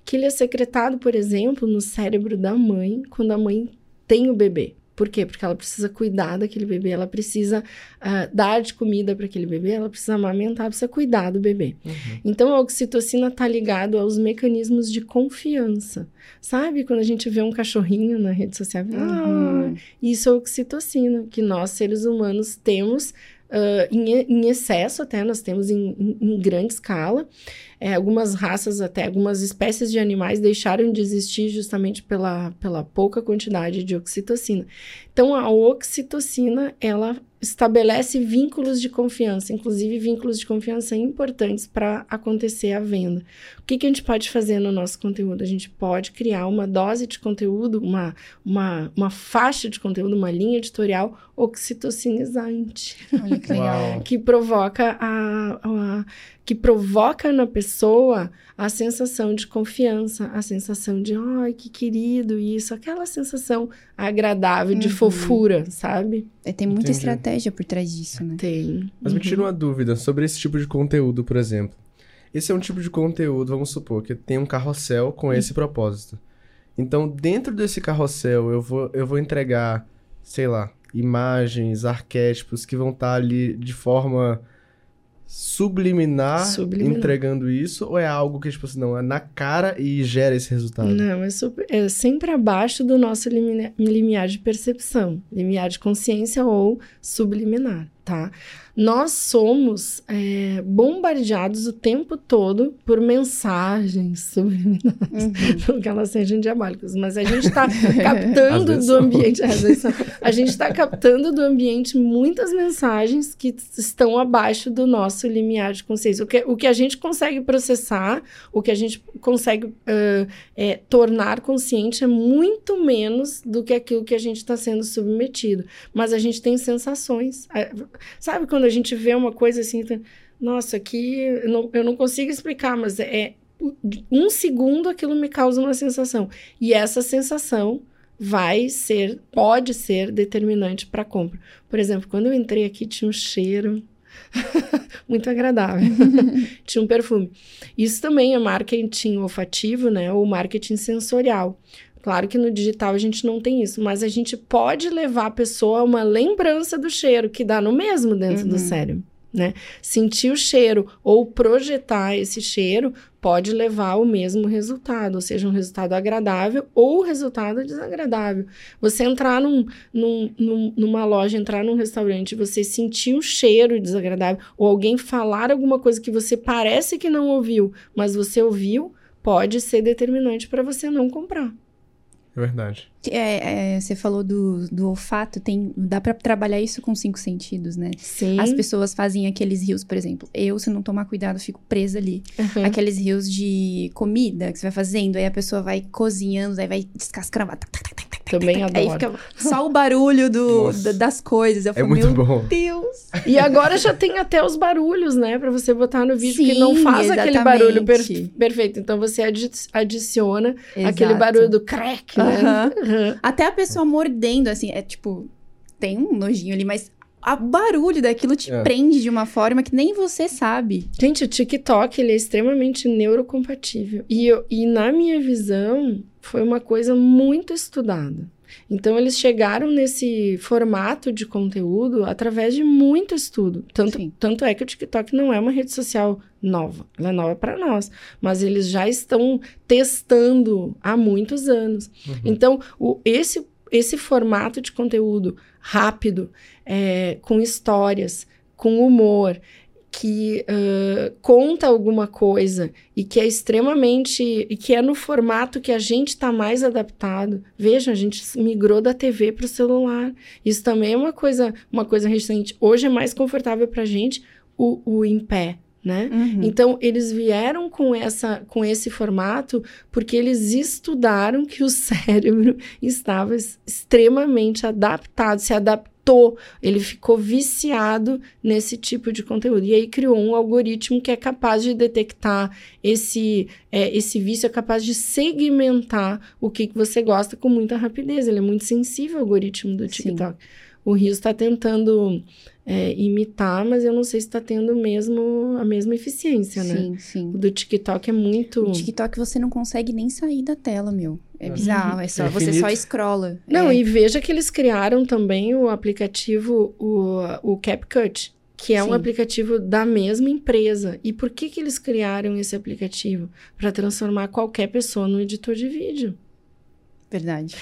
que ele é secretado, por exemplo, no cérebro da mãe quando a mãe tem o bebê. Por quê? Porque ela precisa cuidar daquele bebê, ela precisa uh, dar de comida para aquele bebê, ela precisa amamentar, precisa cuidar do bebê. Uhum. Então, a oxitocina está ligado aos mecanismos de confiança. Sabe quando a gente vê um cachorrinho na rede social? Uhum. Ah, isso é oxitocina, que nós, seres humanos, temos uh, em, em, excesso até, nós temos em, em, em grande escala. É, algumas raças, até algumas espécies de animais deixaram de existir justamente pela, pela pouca quantidade de oxitocina. Então, a oxitocina, ela estabelece vínculos de confiança, inclusive vínculos de confiança importantes para acontecer a venda. O que, que a gente pode fazer no nosso conteúdo? A gente pode criar uma dose de conteúdo, uma, uma, uma faixa de conteúdo, uma linha editorial oxitocinizante. Olha que legal. que provoca a, a que provoca na pessoa a sensação de confiança, a sensação de, ai, que querido isso, aquela sensação agradável de uhum. fofura, sabe? É, tem muita Entendi. estratégia por trás disso, né? Tem. Mas uhum. me tira uma dúvida sobre esse tipo de conteúdo, por exemplo. Esse é um tipo de conteúdo, vamos supor, que tem um carrossel com esse propósito. Então, dentro desse carrossel, eu vou, eu vou entregar, sei lá, imagens, arquétipos que vão estar ali de forma subliminar, subliminar, entregando isso? Ou é algo que, tipo assim, não, é na cara e gera esse resultado? Não, é, super, é sempre abaixo do nosso limiar de percepção, limiar de consciência ou subliminar, tá? nós somos é, bombardeados o tempo todo por mensagens subliminares, uhum. não que elas sejam diabólicas, mas a gente está captando do ambiente, a gente está captando do ambiente muitas mensagens que estão abaixo do nosso limiar de consciência. O que, o que a gente consegue processar, o que a gente consegue uh, é, tornar consciente é muito menos do que aquilo que a gente está sendo submetido. Mas a gente tem sensações. Sabe quando a gente vê uma coisa assim, tá, nossa, aqui eu não, eu não consigo explicar, mas é um segundo aquilo me causa uma sensação. E essa sensação vai ser, pode ser determinante para a compra. Por exemplo, quando eu entrei aqui, tinha um cheiro muito agradável. tinha um perfume. Isso também é marketing olfativo, né? Ou marketing sensorial. Claro que no digital a gente não tem isso, mas a gente pode levar a pessoa a uma lembrança do cheiro que dá no mesmo dentro uhum. do cérebro. Né? Sentir o cheiro ou projetar esse cheiro pode levar ao mesmo resultado, ou seja, um resultado agradável ou um resultado desagradável. Você entrar num, num, num, numa loja, entrar num restaurante, você sentir o cheiro desagradável, ou alguém falar alguma coisa que você parece que não ouviu, mas você ouviu, pode ser determinante para você não comprar. É verdade. É, é, você falou do, do olfato, tem, dá para trabalhar isso com cinco sentidos, né? Sim. As pessoas fazem aqueles rios, por exemplo. Eu, se não tomar cuidado, fico presa ali. Uhum. Aqueles rios de comida que você vai fazendo, aí a pessoa vai cozinhando, aí vai descascando. Também adoro. Aí fica só o barulho do, das coisas. Eu é muito meu bom. Deus. E agora já tem até os barulhos, né? Pra você botar no vídeo Sim, que não faz exatamente. aquele barulho per perfeito. Então você adi adiciona Exato. aquele barulho do crack, né? Uhum. Até a pessoa mordendo, assim, é tipo, tem um nojinho ali, mas o barulho daquilo te é. prende de uma forma que nem você sabe. Gente, o TikTok ele é extremamente neurocompatível. E, eu, e na minha visão, foi uma coisa muito estudada. Então, eles chegaram nesse formato de conteúdo através de muito estudo. Tanto, tanto é que o TikTok não é uma rede social nova, ela é nova para nós, mas eles já estão testando há muitos anos. Uhum. Então, o, esse, esse formato de conteúdo rápido, é, com histórias, com humor, que uh, conta alguma coisa e que é extremamente e que é no formato que a gente está mais adaptado. Veja, a gente migrou da TV para o celular. Isso também é uma coisa uma coisa recente. Hoje é mais confortável para a gente o, o em pé, né? Uhum. Então eles vieram com essa com esse formato porque eles estudaram que o cérebro estava extremamente adaptado, se adaptou, ele ficou viciado nesse tipo de conteúdo e aí criou um algoritmo que é capaz de detectar esse é, esse vício, é capaz de segmentar o que, que você gosta com muita rapidez. Ele é muito sensível ao algoritmo do TikTok. Sim. O Rio está tentando é, imitar, mas eu não sei se está tendo mesmo a mesma eficiência, né? Sim, sim. O do TikTok é muito. O TikTok você não consegue nem sair da tela, meu. É bizarro, é só, É você só scrolla. Não, é. e veja que eles criaram também o aplicativo, o, o CapCut, que é Sim. um aplicativo da mesma empresa. E por que, que eles criaram esse aplicativo? Para transformar qualquer pessoa no editor de vídeo. Verdade.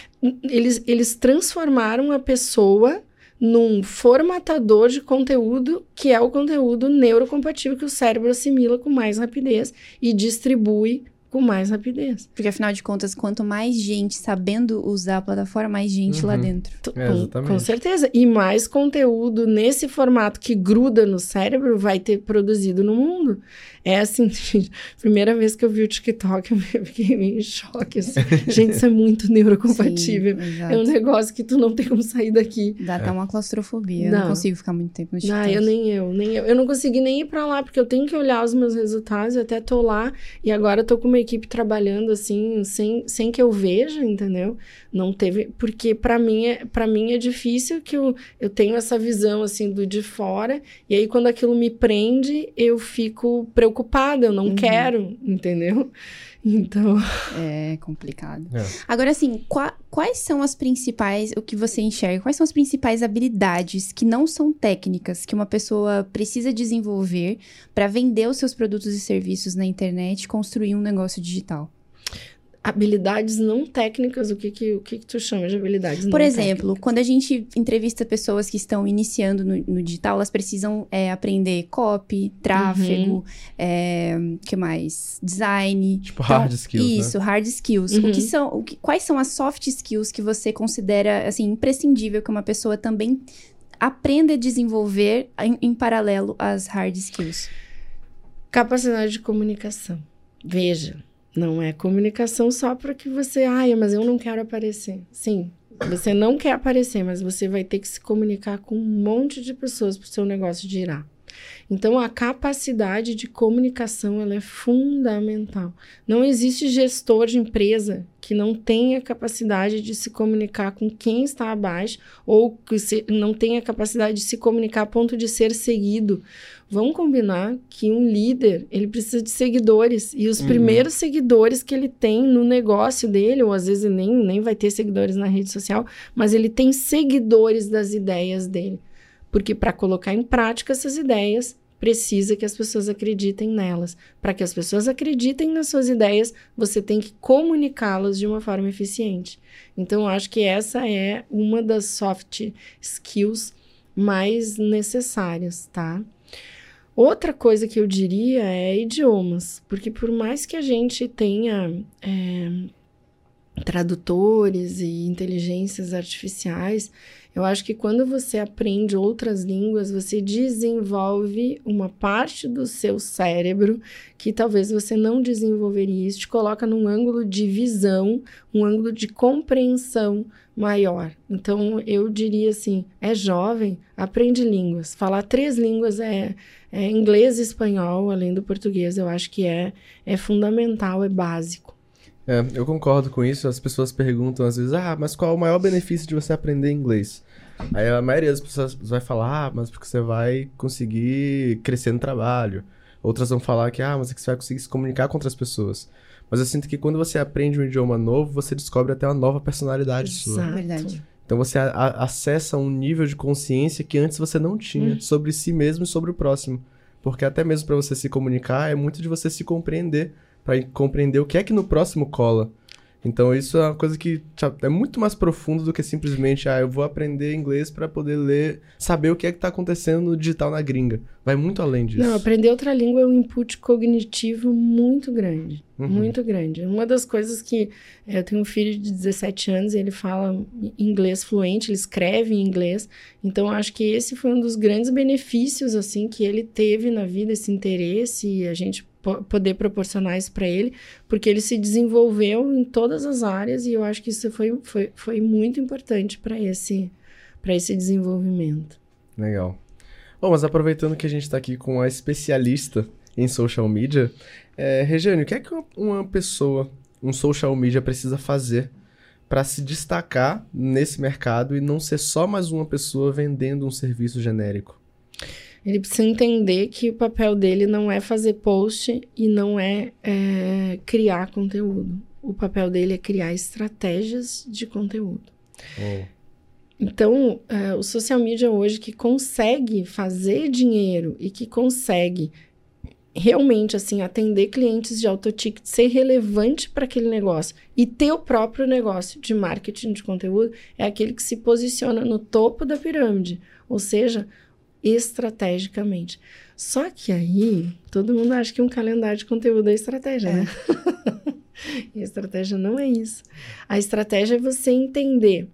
Eles, eles transformaram a pessoa num formatador de conteúdo que é o conteúdo neurocompatível que o cérebro assimila com mais rapidez e distribui com mais rapidez. Porque afinal de contas, quanto mais gente sabendo usar a plataforma, mais gente lá Uhum. dentro. Tu- É, com, exatamente. com certeza. E mais conteúdo nesse formato que gruda no cérebro vai ter produzido no mundo. É assim, gente, primeira vez que eu vi o TikTok, eu fiquei meio em choque. assim. gente, isso é muito neurocompatível. Sim. É um negócio que tu não tem como sair daqui. Dá até uma claustrofobia. Eu não consigo ficar muito tempo no TikTok. Ah, eu nem eu, nem eu. Eu não consegui nem ir pra lá, porque eu tenho que olhar os meus resultados, eu até tô lá, e agora eu tô com uma equipe trabalhando assim, sem, sem que eu veja, entendeu? Não teve, porque pra mim é, para mim é difícil que eu, eu tenho essa visão assim do de fora, e aí quando aquilo me prende, eu fico preocupada, eu não Uhum. quero, entendeu? Então, É complicado. É. Agora, assim, qua- quais são as principais, o que você enxerga, quais são as principais habilidades que não são técnicas que uma pessoa precisa desenvolver para vender os seus produtos e serviços na internet e construir um negócio digital? Habilidades não técnicas, o que que, o que, que tu chama de habilidades Por não exemplo, técnicas? quando a gente entrevista pessoas que estão iniciando no, no digital, elas precisam é, aprender copy, tráfego, é, que mais? Design. Tipo, hard skills, né? Isso, hard skills. O Uhum. que são, o que- quais são as soft skills que você considera assim imprescindível que uma pessoa também aprenda a desenvolver em, em paralelo às hard skills? Capacidade de comunicação. Veja, não é comunicação só para que você, ai, mas eu não quero aparecer. Sim, você não quer aparecer, mas você vai ter que se comunicar com um monte de pessoas para o seu negócio girar. Então, a capacidade de comunicação ela é fundamental. Não existe gestor de empresa que não tenha capacidade de se comunicar com quem está abaixo ou que se- não tenha capacidade de se comunicar a ponto de ser seguido. Vamos combinar que um líder, ele precisa de seguidores. E os Uhum. primeiros seguidores que ele tem no negócio dele, ou às vezes nem, nem vai ter seguidores na rede social, mas ele tem seguidores das ideias dele. Porque para colocar em prática essas ideias, precisa que as pessoas acreditem nelas. Para que as pessoas acreditem nas suas ideias, você tem que comunicá-las de uma forma eficiente. Então, acho que essa é uma das soft skills mais necessárias, tá? Outra coisa que eu diria é idiomas, porque por mais que a gente tenha é, tradutores e inteligências artificiais, eu acho que quando você aprende outras línguas, você desenvolve uma parte do seu cérebro que talvez você não desenvolveria. Isso te coloca num ângulo de visão, um ângulo de compreensão maior. Então, eu diria assim: é jovem, aprende línguas. Falar três línguas é, é inglês e espanhol, além do português, eu acho que é, é fundamental, é básico. É, eu concordo com isso. As pessoas perguntam às vezes, ah, mas qual é o maior benefício de você aprender inglês? Aí a maioria das pessoas vai falar, ah, mas porque você vai conseguir crescer no trabalho. Outras vão falar que, ah, mas é que você vai conseguir se comunicar com outras pessoas. Mas eu sinto que quando você aprende um idioma novo, você descobre até uma nova personalidade sua. Exato. Verdade. Então você a- a- acessa um nível de consciência que antes você não tinha Hum. sobre si mesmo e sobre o próximo. Porque até mesmo para você se comunicar é muito de você se compreender, para compreender o que é que no próximo cola. Então isso é uma coisa que é muito mais profundo do que simplesmente, ah, eu vou aprender inglês para poder ler, saber o que é que tá acontecendo no digital na gringa. Vai muito além disso. Não, aprender outra língua é um input cognitivo muito grande. Uhum. Muito grande. Uma das coisas que. eh, Eu tenho um filho de 17 anos e ele fala inglês fluente, ele escreve em inglês. Então, acho que esse foi um dos grandes benefícios, assim, que ele teve na vida, esse interesse e a gente poder proporcionar isso para ele, porque ele se desenvolveu em todas as áreas e eu acho que isso foi, foi, foi muito importante para esse, esse desenvolvimento. Legal. Bom, mas aproveitando que a gente tá aqui com a especialista em social media, é, Regiane, o que é que uma pessoa, um social media precisa fazer para se destacar nesse mercado e não ser só mais uma pessoa vendendo um serviço genérico? Ele precisa entender que o papel dele não é fazer post e não é, é criar conteúdo. O papel dele é criar estratégias de conteúdo. Oh. Então, uh, o social media hoje que consegue fazer dinheiro e que consegue realmente assim atender clientes de autoticket, ser relevante para aquele negócio e ter o próprio negócio de marketing de conteúdo é aquele que se posiciona no topo da pirâmide, ou seja, estrategicamente. Só que aí todo mundo acha que um calendário de conteúdo é estratégia, né? é. né? e a estratégia não é isso. A estratégia é você entender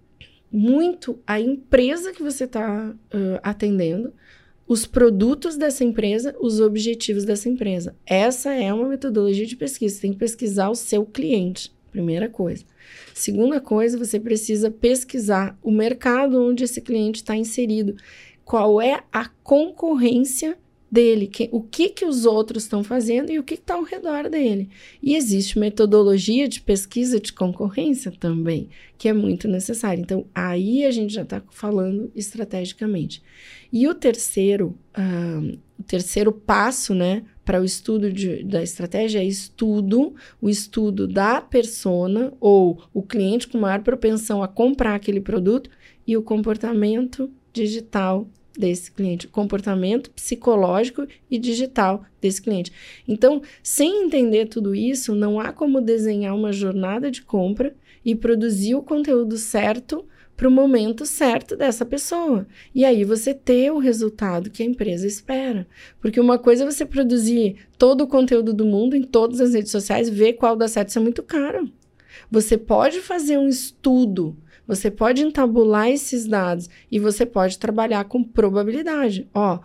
muito a empresa que você está uh, atendendo, os produtos dessa empresa, os objetivos dessa empresa. Essa é uma metodologia de pesquisa. Você tem que pesquisar o seu cliente, primeira coisa. Segunda coisa, você precisa pesquisar o mercado onde esse cliente está inserido. Qual é a concorrência dele, que, o que, que os outros estão fazendo e o que está ao redor dele. E existe metodologia de pesquisa de concorrência também, que é muito necessária. Então, aí a gente já está falando estrategicamente. E o terceiro, o terceiro passo, né, para o estudo de, da estratégia é estudo, o estudo da persona ou o cliente com maior propensão a comprar aquele produto e o comportamento digital desse cliente, comportamento psicológico e digital desse cliente. Então, sem entender tudo isso, não há como desenhar uma jornada de compra e produzir o conteúdo certo para o momento certo dessa pessoa. E aí você ter o resultado que a empresa espera. Porque uma coisa é você produzir todo o conteúdo do mundo em todas as redes sociais, ver qual dá certo, isso é muito caro. Você pode fazer um estudo você pode entabular esses dados e você pode trabalhar com probabilidade. Ó,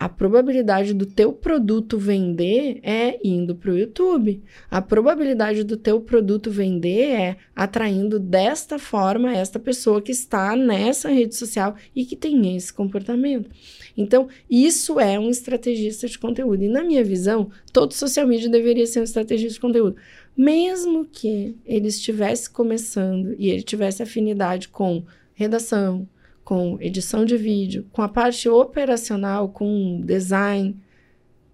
a probabilidade do teu produto vender é indo para o YouTube. A probabilidade do teu produto vender é atraindo desta forma esta pessoa que está nessa rede social e que tem esse comportamento. Então, isso é um estrategista de conteúdo. E na minha visão, todo social media deveria ser um estrategista de conteúdo. Mesmo que ele estivesse começando e ele tivesse afinidade com redação, com edição de vídeo, com a parte operacional, com design,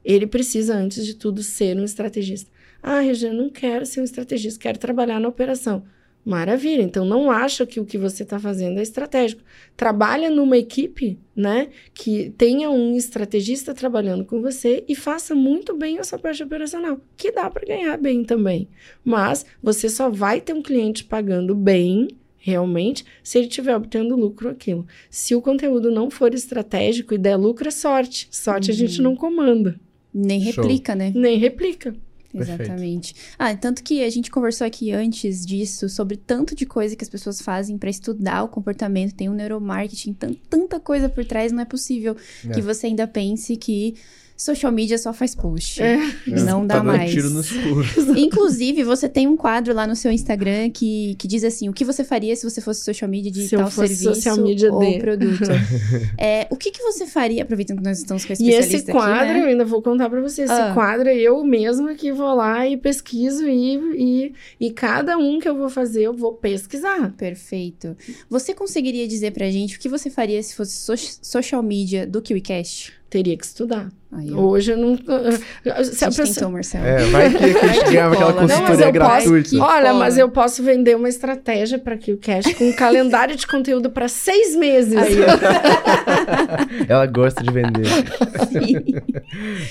ele precisa, antes de tudo, ser um estrategista. Ah, Regina, não quero ser um estrategista, quero trabalhar na operação. Maravilha. Então não acha que o que você está fazendo é estratégico. Trabalha numa equipe, né, que tenha um estrategista trabalhando com você e faça muito bem a sua parte operacional, que dá para ganhar bem também. Mas você só vai ter um cliente pagando bem realmente se ele estiver obtendo lucro aquilo. Se o conteúdo não for estratégico e der lucro, é sorte. Sorte uhum. a gente uhum. não comanda. Nem replica, Show. né? Nem replica. Exatamente. Ah, tanto que a gente conversou aqui antes disso sobre tanto de coisa que as pessoas fazem para estudar o comportamento, tem o um neuromarketing, tanta coisa por trás, não é possível é. que você ainda pense que social media só faz post. É. Não dá tá mais. Tiro no escuro. Inclusive, você tem um quadro lá no seu Instagram que, que diz assim: o que você faria se você fosse social media de se tal serviço social media ou de... produto. é, o que, que você faria, aproveitando que nós estamos com a especialista E esse quadro, aqui, né? eu ainda vou contar para você, esse ah. quadro é eu mesma que vou lá e pesquiso e, e, e cada um que eu vou fazer, eu vou pesquisar. Perfeito. Você conseguiria dizer pra gente o que você faria se fosse so social media do KiwiCast? Teria que estudar. Aí, Hoje eu não. Se a, a gente tentou, Marcelo. É, vai que a gente ganhava aquela consultoria gratuita. Posso, olha, mas eu posso vender uma estratégia para que o cash com um calendário de conteúdo para seis meses. Aí, Ela gosta de vender.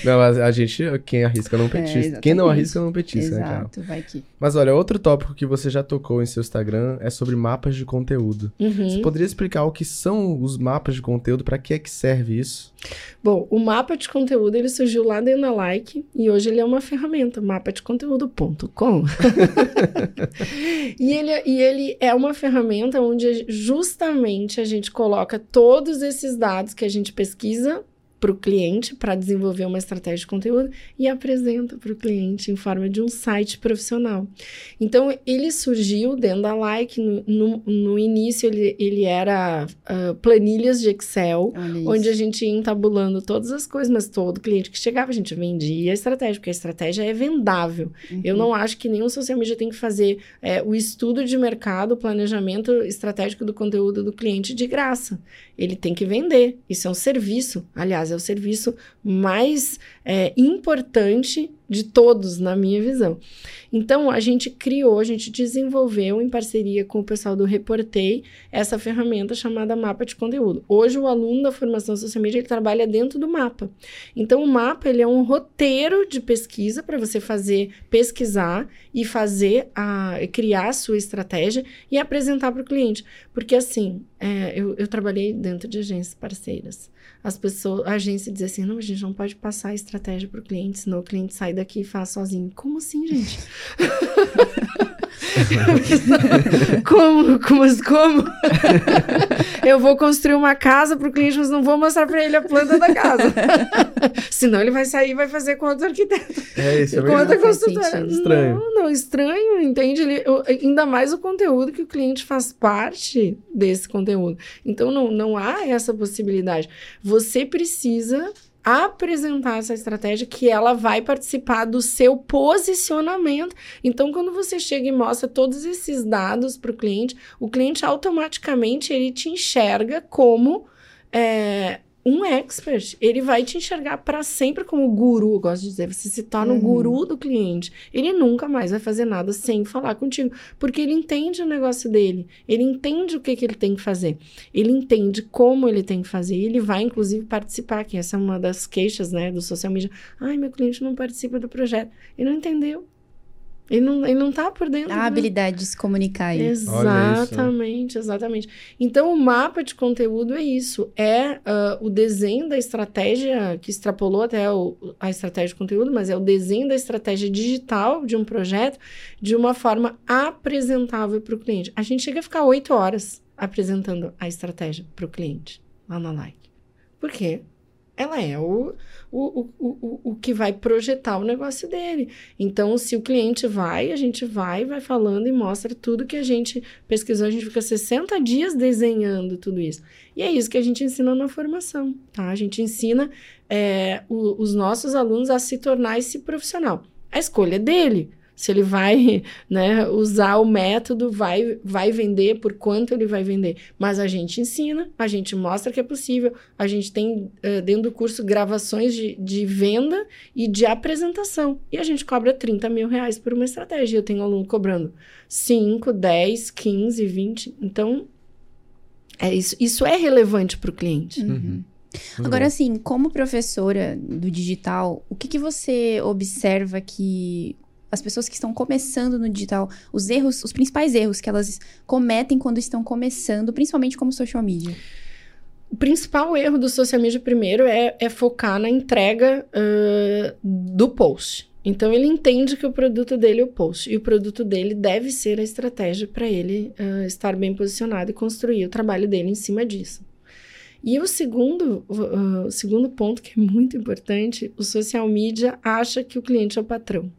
não, mas a gente, quem arrisca não é, petisca. É, quem não arrisca não petisca, Exato, né, cara? vai que. Mas olha, outro tópico que você já tocou em seu Instagram é sobre mapas de conteúdo. Uhum. Você poderia explicar o que são os mapas de conteúdo, para que é que serve isso? Bom, o mapa de conteúdo ele surgiu lá dentro da Like e hoje ele é uma ferramenta, mapadeconteúdo.com. e, ele, e ele é uma ferramenta onde justamente a gente coloca todos esses dados que a gente pesquisa para o cliente para desenvolver uma estratégia de conteúdo e apresenta para o cliente em forma de um site profissional. Então, ele surgiu dentro da Like. No, no, no início, ele, ele era uh, planilhas de Excel, onde a gente ia entabulando todas as coisas, mas todo cliente que chegava, a gente vendia a estratégia, porque a estratégia é vendável. Uhum. Eu não acho que nenhum social media tem que fazer é, o estudo de mercado, o planejamento estratégico do conteúdo do cliente de graça. Ele tem que vender. Isso é um serviço. Aliás, é o serviço mais é, importante de todos, na minha visão. Então, a gente criou, a gente desenvolveu em parceria com o pessoal do Reportei essa ferramenta chamada Mapa de Conteúdo. Hoje, o aluno da formação social media ele trabalha dentro do mapa. Então, o mapa ele é um roteiro de pesquisa para você fazer, pesquisar e fazer a criar a sua estratégia e apresentar para o cliente. Porque assim, é, eu, eu trabalhei dentro de agências parceiras as pessoas, a agência diz assim, não, a gente não pode passar a estratégia para o cliente, senão o cliente sai daqui e faz sozinho. Como assim, gente? como? Como? Como? eu vou construir uma casa para o cliente, mas não vou mostrar para ele a planta da casa. Senão ele vai sair e vai fazer com outro arquiteto. É isso, é com outra construtora. Estranho. Não, não, estranho, entende? Ele, eu, ainda mais o conteúdo que o cliente faz parte desse conteúdo. Então, não, não há essa possibilidade. Você precisa apresentar essa estratégia que ela vai participar do seu posicionamento. Então, quando você chega e mostra todos esses dados para o cliente, o cliente automaticamente ele te enxerga como é, um expert, ele vai te enxergar para sempre como guru, eu gosto de dizer, você se torna uhum. o guru do cliente. Ele nunca mais vai fazer nada sem falar contigo, porque ele entende o negócio dele, ele entende o que, que ele tem que fazer, ele entende como ele tem que fazer, e ele vai, inclusive, participar, que essa é uma das queixas, né, do social media. Ai, meu cliente não participa do projeto. Ele não entendeu. Ele não, ele não tá por dentro. A habilidade de se comunicar aí. Exatamente, exatamente. Então, o mapa de conteúdo é isso. É uh, o desenho da estratégia, que extrapolou até o, a estratégia de conteúdo, mas é o desenho da estratégia digital de um projeto de uma forma apresentável para o cliente. A gente chega a ficar oito horas apresentando a estratégia para o cliente lá na Like. Por quê? Ela é o, o, o, o, que vai projetar o negócio dele. Então, se o cliente vai, a gente vai, vai falando e mostra tudo que a gente pesquisou. A gente fica 60 dias desenhando tudo isso. E é isso que a gente ensina na formação, tá? A gente ensina é, os nossos alunos a se tornar esse profissional. A escolha é dele se ele vai né, usar o método, vai, vai vender, por quanto ele vai vender. Mas a gente ensina, a gente mostra que é possível, a gente tem uh, dentro do curso gravações de, de venda e de apresentação. E a gente cobra 30 mil reais por uma estratégia. Eu tenho aluno cobrando 5, 10, 15, 20. Então, é isso, isso é relevante para o cliente. Uhum. Agora, bom. assim, como professora do digital, o que, que você observa que as pessoas que estão começando no digital, os erros, os principais erros que elas cometem quando estão começando, principalmente como social media? O principal erro do social media, primeiro, é, é focar na entrega uh, do post. Então, ele entende que o produto dele é o post. E o produto dele deve ser a estratégia para ele uh, estar bem posicionado e construir o trabalho dele em cima disso. E o segundo, uh, o segundo ponto, que é muito importante, o social media acha que o cliente é o patrão.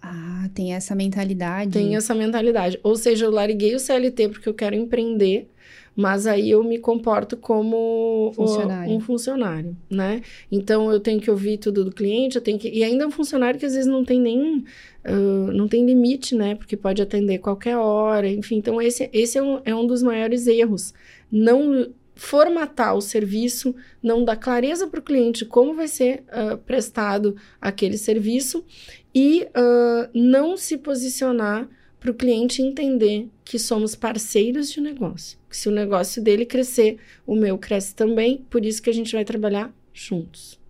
Ah, tem essa mentalidade. Tem essa mentalidade. Ou seja, eu larguei o CLT porque eu quero empreender, mas aí eu me comporto como funcionário. um funcionário, né? Então eu tenho que ouvir tudo do cliente, eu tenho que. E ainda é um funcionário que às vezes não tem nem. Uh, não tem limite, né? Porque pode atender qualquer hora, enfim. Então, esse, esse é, um, é um dos maiores erros. Não formatar o serviço, não dar clareza para o cliente como vai ser uh, prestado aquele serviço e uh, não se posicionar para o cliente entender que somos parceiros de negócio. Que se o negócio dele crescer, o meu cresce também, por isso que a gente vai trabalhar juntos.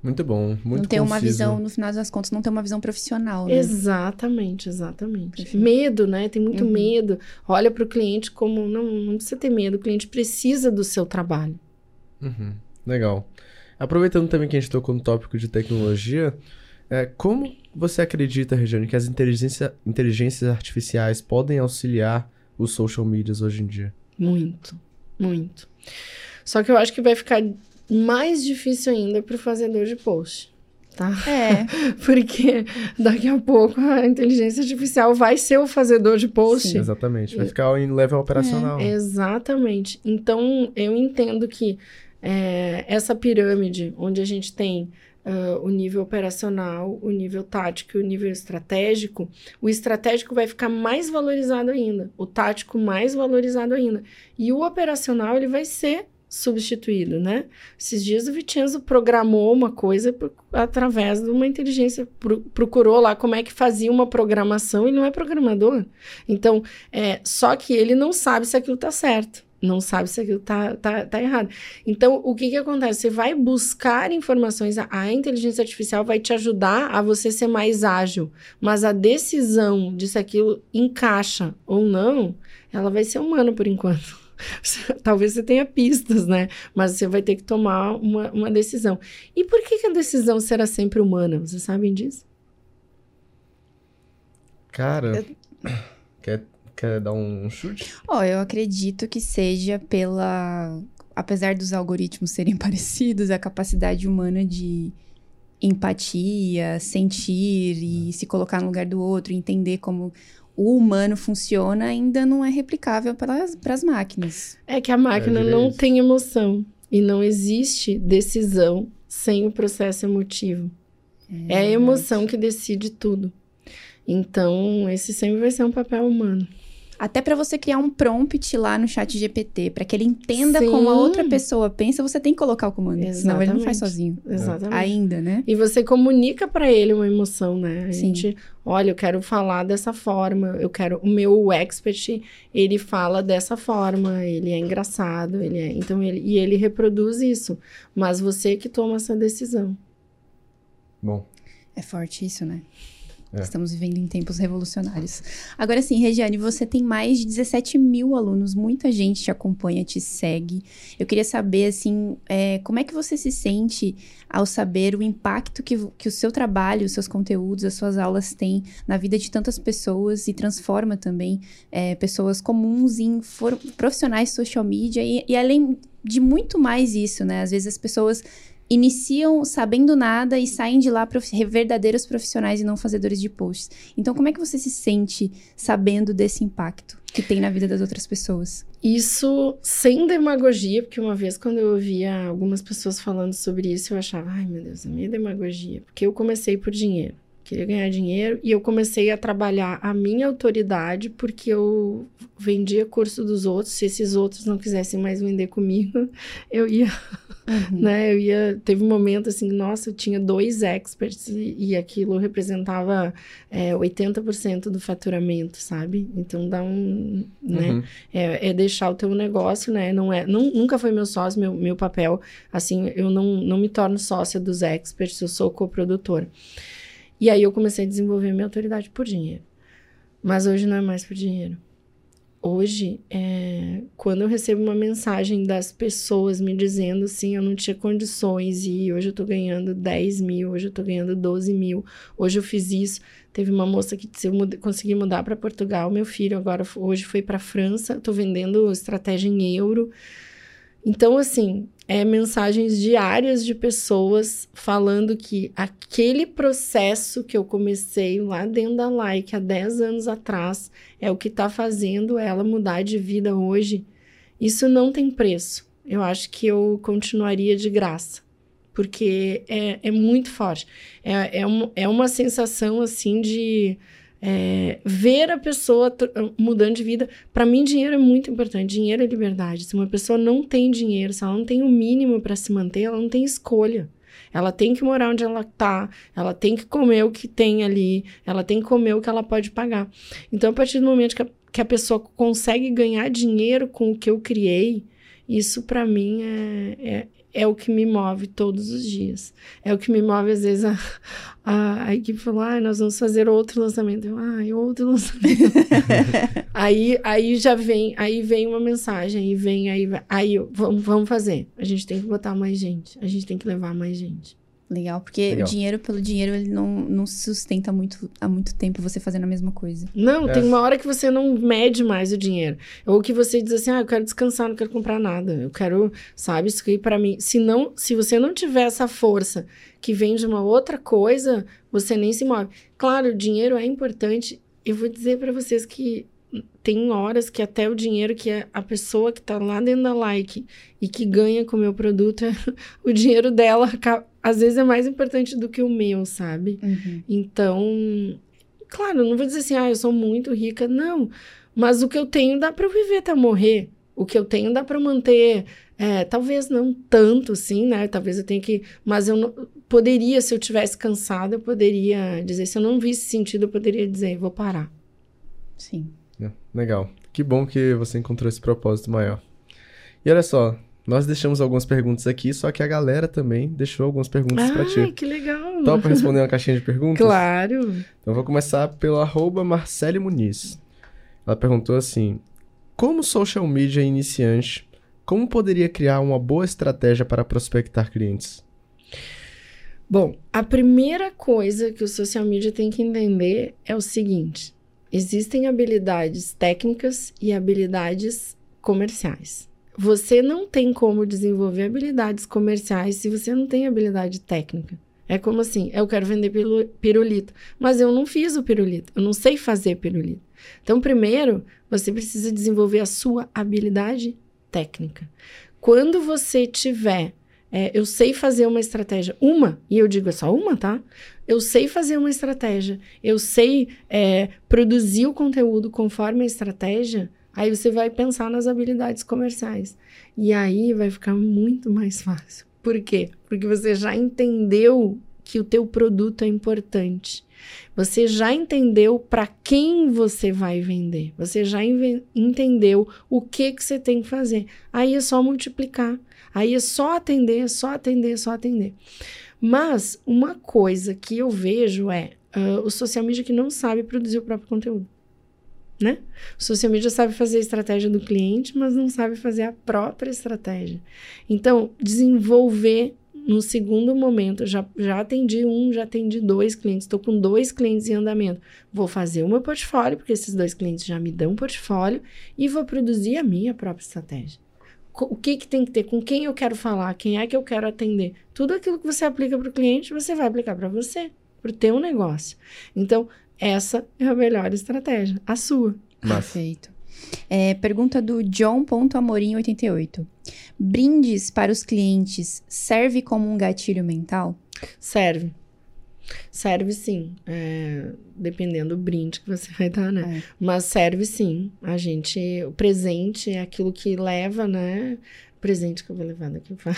Muito bom, muito Não ter uma visão, no final das contas, não ter uma visão profissional, né? Exatamente, exatamente. Perfeito. Medo, né? Tem muito uhum. medo. Olha para o cliente como, não, não precisa ter medo, o cliente precisa do seu trabalho. Uhum. Legal. Aproveitando também que a gente tocou no tópico de tecnologia, é, como você acredita, Regiane, que as inteligência, inteligências artificiais podem auxiliar os social medias hoje em dia? Muito, muito. Só que eu acho que vai ficar mais difícil ainda para o fazedor de post. Tá? É. Porque daqui a pouco a inteligência artificial vai ser o fazedor de post. Sim, exatamente. Vai ficar em level operacional. É, exatamente. Então, eu entendo que é, essa pirâmide, onde a gente tem uh, o nível operacional, o nível tático e o nível estratégico, o estratégico vai ficar mais valorizado ainda, o tático mais valorizado ainda. E o operacional, ele vai ser substituído, né? Esses dias o Vicenzo programou uma coisa por, através de uma inteligência, pro, procurou lá como é que fazia uma programação e não é programador. Então, é, só que ele não sabe se aquilo tá certo. Não sabe se aquilo tá, tá, tá errado. Então, o que que acontece? Você vai buscar informações, a, a inteligência artificial vai te ajudar a você ser mais ágil, mas a decisão de se aquilo encaixa ou não, ela vai ser humana por enquanto. Talvez você tenha pistas, né? Mas você vai ter que tomar uma, uma decisão. E por que, que a decisão será sempre humana? Vocês sabem disso? Cara, eu... quer, quer dar um chute? Ó, oh, eu acredito que seja pela. Apesar dos algoritmos serem parecidos, a capacidade humana de empatia, sentir e se colocar no lugar do outro, entender como o humano funciona ainda não é replicável para as máquinas. É que a máquina é não tem emoção e não existe decisão sem o processo emotivo. É, é a emoção que decide tudo. Então, esse sempre vai ser um papel humano. Até para você criar um prompt lá no chat GPT, para que ele entenda Sim. como a outra pessoa pensa, você tem que colocar o comando. Exatamente. Senão ele não faz sozinho. Exatamente. Ainda, né? E você comunica para ele uma emoção, né? A Sim. gente, olha, eu quero falar dessa forma, eu quero o meu expert, ele fala dessa forma, ele é engraçado, ele é, então ele e ele reproduz isso, mas você que toma essa decisão. Bom. É forte isso, né? É. Estamos vivendo em tempos revolucionários. Agora sim, Regiane, você tem mais de 17 mil alunos, muita gente te acompanha, te segue. Eu queria saber, assim, é, como é que você se sente ao saber o impacto que, que o seu trabalho, os seus conteúdos, as suas aulas têm na vida de tantas pessoas e transforma também é, pessoas comuns em profissionais social media e, e além de muito mais isso, né? Às vezes as pessoas iniciam sabendo nada e saem de lá prof verdadeiros profissionais e não fazedores de posts. Então, como é que você se sente sabendo desse impacto que tem na vida das outras pessoas? Isso sem demagogia, porque uma vez quando eu ouvia algumas pessoas falando sobre isso, eu achava, ai meu Deus, é meio demagogia, porque eu comecei por dinheiro queria ganhar dinheiro e eu comecei a trabalhar a minha autoridade porque eu vendia curso dos outros. Se esses outros não quisessem mais vender comigo, eu ia, uhum. né? Eu ia. Teve um momento assim, nossa, eu tinha dois experts e, e aquilo representava é, 80% do faturamento, sabe? Então dá um, né? Uhum. É, é, deixar o teu negócio, né? Não é, não, nunca foi meu sócio, meu, meu papel. Assim, eu não, não me torno sócia dos experts, eu sou coprodutora. E aí eu comecei a desenvolver minha autoridade por dinheiro. Mas hoje não é mais por dinheiro. Hoje, é, quando eu recebo uma mensagem das pessoas me dizendo assim, eu não tinha condições e hoje eu tô ganhando 10 mil, hoje eu tô ganhando 12 mil, hoje eu fiz isso. Teve uma moça que se eu conseguir mudar para Portugal, meu filho agora hoje foi para França, tô vendendo estratégia em euro. Então, assim, é mensagens diárias de pessoas falando que aquele processo que eu comecei lá dentro da Like há 10 anos atrás é o que está fazendo ela mudar de vida hoje. Isso não tem preço. Eu acho que eu continuaria de graça, porque é, é muito forte. É, é, um, é uma sensação assim de é, ver a pessoa mudando de vida. Para mim, dinheiro é muito importante. Dinheiro é liberdade. Se uma pessoa não tem dinheiro, se ela não tem o mínimo para se manter, ela não tem escolha. Ela tem que morar onde ela tá, ela tem que comer o que tem ali, ela tem que comer o que ela pode pagar. Então, a partir do momento que a, que a pessoa consegue ganhar dinheiro com o que eu criei, isso para mim é, é, é o que me move todos os dias. É o que me move, às vezes, a, a, a equipe falou, ah, nós vamos fazer outro lançamento. Eu, ah, outro lançamento. aí, aí já vem, aí vem uma mensagem, aí vem, aí, aí vamos, vamos fazer. A gente tem que botar mais gente, a gente tem que levar mais gente. Legal, porque Legal. o dinheiro pelo dinheiro, ele não, não se sustenta muito, há muito tempo você fazendo a mesma coisa. Não, É. tem uma hora que você não mede mais o dinheiro. Ou que você diz assim, ah, eu quero descansar, não quero comprar nada. Eu quero, sabe, isso aqui pra mim. Se, não, se você não tiver essa força que vem de uma outra coisa, você nem se move. Claro, o dinheiro é importante. Eu vou dizer pra vocês que tem horas que até o dinheiro que é a pessoa que tá lá dentro da like e que ganha com o meu produto, o dinheiro dela às vezes é mais importante do que o meu, sabe? Então, claro, não vou dizer assim, ah, eu sou muito rica, não. Mas o que eu tenho dá para eu viver até morrer. O que eu tenho dá para manter, é, talvez não tanto, assim, né? Talvez eu tenha que, mas eu não, poderia, se eu tivesse cansada, eu poderia dizer, se eu não visse sentido, eu poderia dizer, vou parar. Sim. É, Legal. Que bom que você encontrou esse propósito maior. E olha só, nós deixamos algumas perguntas aqui, só que a galera também deixou algumas perguntas pra Ai, ti. que legal. Topa responder uma caixinha de perguntas? Claro. Então vou começar pelo arroba Marcele Muniz. Ela perguntou assim: Como social media iniciante, como poderia criar uma boa estratégia para prospectar clientes? Bom, a primeira coisa que o social media tem que entender é o seguinte: existem habilidades técnicas e habilidades comerciais. Você não tem como desenvolver habilidades comerciais se você não tem habilidade técnica. É como assim, eu quero vender piru- pirulito, mas eu não fiz o pirulito, eu não sei fazer pirulito. Então, primeiro, você precisa desenvolver a sua habilidade técnica. Quando você tiver é, eu sei fazer uma estratégia, uma, e eu digo é só uma, tá? Eu sei fazer uma estratégia, eu sei é, produzir o conteúdo conforme a estratégia, aí você vai pensar nas habilidades comerciais. E aí vai ficar muito mais fácil. Por quê? Porque você já entendeu que o teu produto é importante. Você já entendeu para quem você vai vender. Você já entendeu o que que você tem que fazer. Aí é só multiplicar. Aí é só atender, só atender, só atender. Mas uma coisa que eu vejo é ah, o social media que não sabe produzir o próprio conteúdo. Né? O social media sabe fazer a estratégia do cliente, mas não sabe fazer a própria estratégia. Então, desenvolver no segundo momento, já, já atendi um, já atendi dois clientes, estou com dois clientes em andamento. Vou fazer o meu portfólio, porque esses dois clientes já me dão portfólio, e vou produzir a minha própria estratégia o que, que tem que ter, com quem eu quero falar, quem é que eu quero atender. Tudo aquilo que você aplica para o cliente, você vai aplicar para você, para o teu negócio. Então, essa é a melhor estratégia, a sua. Massa. Perfeito. É, pergunta do John.amorim88. Brindes para os clientes serve como um gatilho mental? Serve. Serve sim. É, dependendo do brinde que você vai dar, né? É. Mas serve sim. A gente. O presente é aquilo que leva, né? Presente que eu vou levar daqui pra...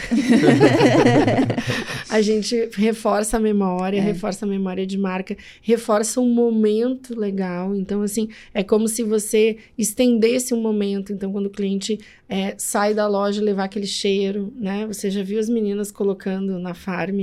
A gente reforça a memória, É. reforça a memória de marca, reforça um momento legal. Então, assim, é como se você estendesse um momento. Então, quando o cliente é, sai da loja levar aquele cheiro, né? Você já viu as meninas colocando na farm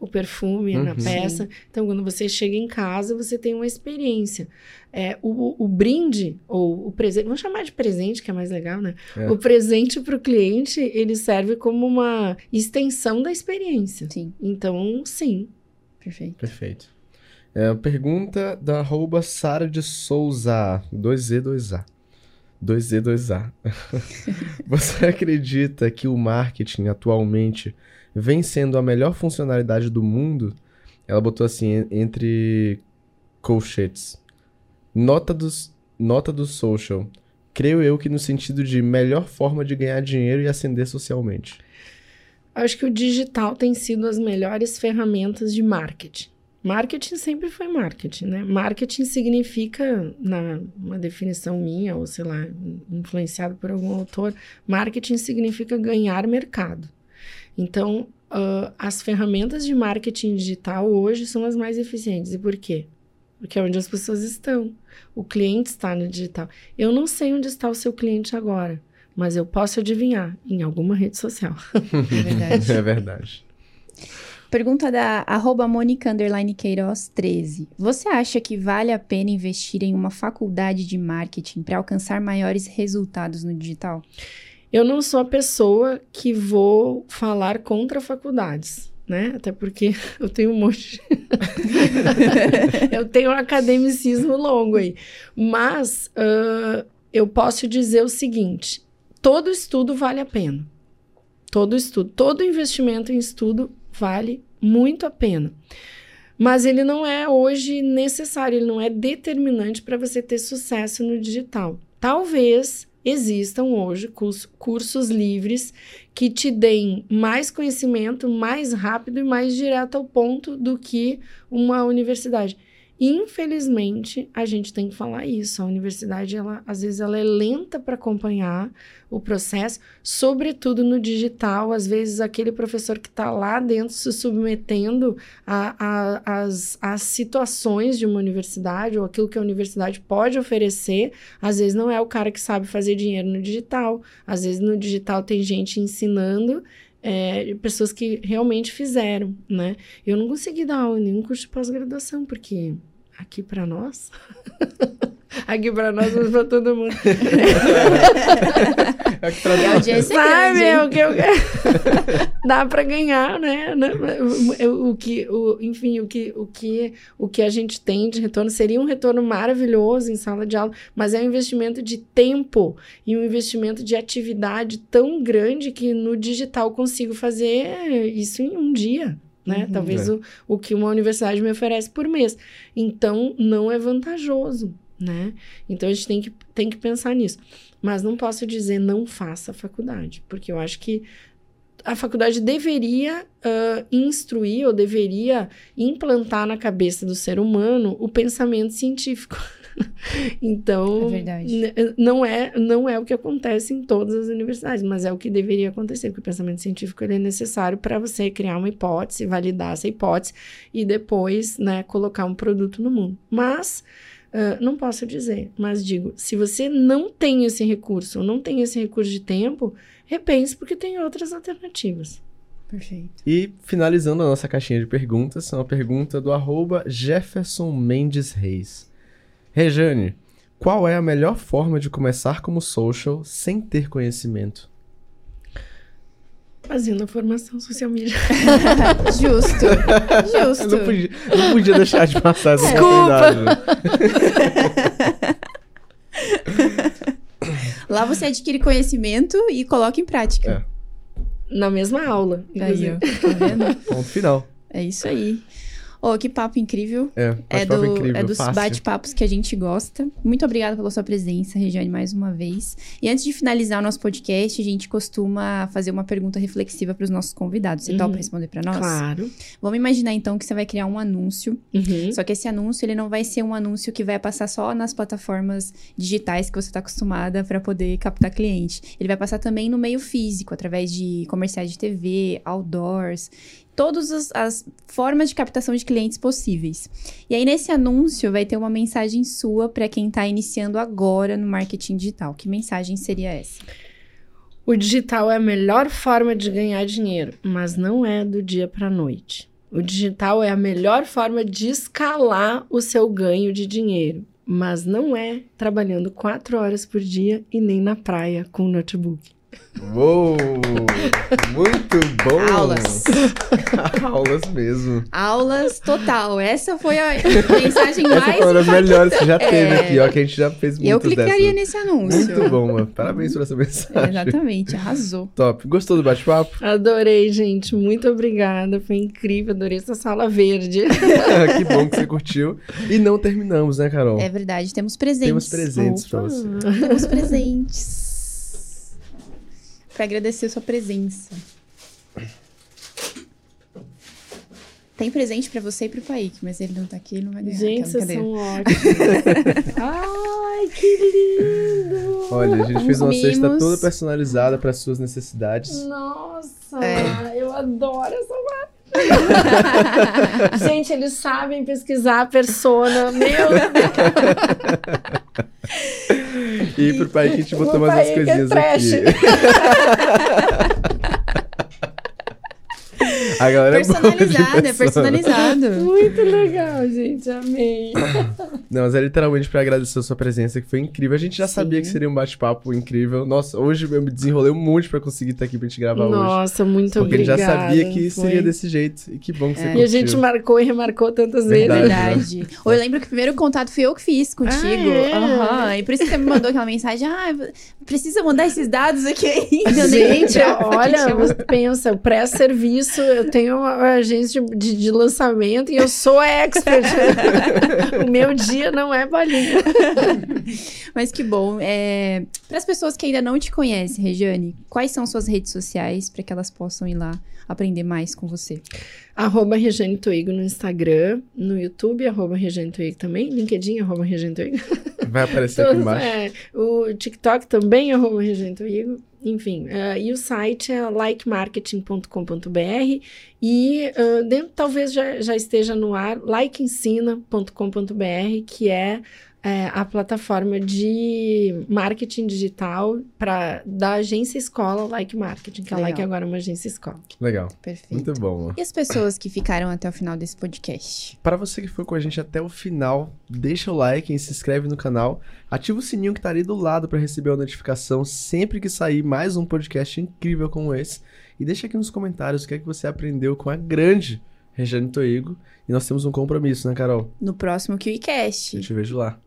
o perfume na Uhum. peça. Então, quando você chega em casa, você tem uma experiência. É, o, o brinde, ou o presente, vamos chamar de presente, que é mais legal, né? É. O presente para o cliente, ele serve como uma extensão da experiência. Sim, Então, sim. perfeito. Perfeito. É, a pergunta da arroba Sara de Souza. 2Z, 2A. 2Z, 2A. Você acredita que o marketing atualmente vem sendo a melhor funcionalidade do mundo? Ela botou assim, en- entre colchetes. Nota dos, nota do social. Creio eu que no sentido de melhor forma de ganhar dinheiro e ascender socialmente. Acho que o digital tem sido as melhores ferramentas de marketing. Marketing sempre foi marketing, né? Marketing significa, na uma definição minha, ou sei lá, influenciado por algum autor, marketing significa ganhar mercado. Então, ah, as ferramentas de marketing digital hoje são as mais eficientes. E por quê? Porque é onde as pessoas estão. O cliente está no digital. Eu não sei onde está o seu cliente agora, mas eu posso adivinhar em alguma rede social. É verdade. é verdade. Pergunta da arroba underline Queiroz 13. Você acha que vale a pena investir em uma faculdade de marketing para alcançar maiores resultados no digital? Eu não sou a pessoa que vou falar contra faculdades. né? Até porque eu tenho um monte. eu tenho um academicismo longo aí. Mas uh, eu posso dizer o seguinte: todo estudo vale a pena. Todo estudo, todo investimento em estudo vale muito a pena. Mas ele não é hoje necessário, ele não é determinante para você ter sucesso no digital. Talvez existam hoje cursos livres que te deem mais conhecimento, mais rápido e mais direto ao ponto do que uma universidade. Infelizmente, a gente tem que falar isso. A universidade, ela, às vezes, ela é lenta para acompanhar o processo, sobretudo no digital. Às vezes, aquele professor que está lá dentro se submetendo às situações de uma universidade ou aquilo que a universidade pode oferecer, às vezes não é o cara que sabe fazer dinheiro no digital. Às vezes, no digital tem gente ensinando é, pessoas que realmente fizeram, né? Eu não consegui dar nenhum curso de pós-graduação, porque aqui para nós. aqui para nós, mas para todo mundo. aqui pra nós. audiência Sabe, é o que eu dá para ganhar, né? O que, o, enfim, o que, o que, o que a gente tem de retorno seria um retorno maravilhoso em sala de aula, mas é um investimento de tempo e um investimento de atividade tão grande que no digital consigo fazer isso em um dia né? Uhum, Talvez é. o, o que uma universidade me oferece por mês. Então, não é vantajoso, né? Então, a gente tem que, tem que pensar nisso. Mas não posso dizer não faça a faculdade, porque eu acho que a faculdade deveria uh, instruir ou deveria implantar na cabeça do ser humano o pensamento científico. então, é não é não é o que acontece em todas as universidades, mas é o que deveria acontecer, porque o pensamento científico ele é necessário para você criar uma hipótese, validar essa hipótese e depois, né, colocar um produto no mundo. Mas Uh, não posso dizer, mas digo, se você não tem esse recurso, ou não tem esse recurso de tempo, repense porque tem outras alternativas. Perfeito. E finalizando a nossa caixinha de perguntas, uma pergunta do arroba Jefferson Mendes Reis. Rejane, qual é a melhor forma de começar como social sem ter conhecimento? Fazendo a formação social media. Justo. Justo. Eu não podia, não podia deixar de passar essa Desculpa. oportunidade. Lá você adquire conhecimento e coloca em prática. É. Na mesma aula. Aí, ó. Tá vendo? Ponto final. É isso aí. Oh, que papo incrível. É, é, do, incrível, é dos bate-papos que a gente gosta. Muito obrigada pela sua presença, Regiane, mais uma vez. E antes de finalizar o nosso podcast, a gente costuma fazer uma pergunta reflexiva para os nossos convidados. Você uhum. topa responder para nós? Claro. Vamos imaginar então que você vai criar um anúncio. Uhum. Só que esse anúncio ele não vai ser um anúncio que vai passar só nas plataformas digitais que você está acostumada para poder captar cliente. Ele vai passar também no meio físico, através de comerciais de TV, outdoors todas as, as, formas de captação de clientes possíveis. E aí, nesse anúncio, vai ter uma mensagem sua para quem está iniciando agora no marketing digital. Que mensagem seria essa? O digital é a melhor forma de ganhar dinheiro, mas não é do dia para a noite. O digital é a melhor forma de escalar o seu ganho de dinheiro, mas não é trabalhando quatro horas por dia e nem na praia com o notebook. Uou! Muito bom! Aulas. Aulas mesmo. Aulas total. Essa foi a mensagem mais Essa foi uma das melhores que já teve é... aqui, ó, que a gente já fez muito Eu clicaria dessas. nesse anúncio. Muito bom, mano. Parabéns por essa mensagem. Exatamente, arrasou. Top. Gostou do bate-papo? Adorei, gente. Muito obrigada. Foi incrível. Adorei essa sala verde. que bom que você curtiu. E não terminamos, né, Carol? É verdade. Temos presentes. Temos presentes Opa. pra você. Temos presentes para agradecer sua presença. Tem presente para você e pro Paik, mas ele não tá aqui, ele não vai ganhar. Gente, vocês são ótimos. Ai, que lindo! Olha, a gente Uns fez uma mimos. cesta toda personalizada para suas necessidades. Nossa, é. eu adoro essa marca. gente, eles sabem pesquisar a persona. Meu Deus! E pro pai que a gente botou mais umas coisinhas é aqui. A galera é boa de Personalizado, é pessoa. personalizado. Muito legal, gente. Amei. Não, mas é literalmente pra agradecer a sua presença, que foi incrível. A gente já Sim. sabia que seria um bate-papo incrível. Nossa, hoje eu me desenrolei um monte pra conseguir estar aqui pra gente gravar hoje. Nossa, muito Porque a gente obrigada. já sabia que Foi. seria desse jeito. E que bom que você É. E a gente marcou e remarcou tantas vezes. Verdade. Ou eu lembro que o primeiro contato foi eu que fiz contigo. Ah, é? Aham. E por isso que você me mandou aquela mensagem. Ah, precisa mandar esses dados aqui ainda. Gente, olha, pensa, o pré-serviço, eu tenho uma agência de, de, de lançamento e eu sou a expert. o meu dia não é bolinha. Mas que bom. É... Para as pessoas que ainda não te conhecem, Regiane, quais são suas redes sociais para que elas possam ir lá aprender mais com você? Arroba Regiane Toigo no Instagram, no YouTube, arroba Regiane também, LinkedIn, arroba Regiane. Vai aparecer aqui Todos, embaixo. é, o TikTok também, arroba Regiane. Enfim, eh, e o site é likemarketing.com.br e ah, dentro, talvez já, já esteja no ar, likeensina.com.br, que é é, a plataforma de marketing digital pra, da agência escola Like Marketing, que a Legal. Like agora é uma agência escola. Legal. Perfeito. Muito bom. E as pessoas que ficaram até o final desse podcast? Para você que foi com a gente até o final, deixa o like e se inscreve no canal. Ativa o sininho que tá ali do lado para receber a notificação sempre que sair mais um podcast incrível como esse. E deixa aqui nos comentários o que é que você aprendeu com a grande Regiane Toigo. E nós temos um compromisso, né, Carol? No próximo QICast. Eu te vejo lá.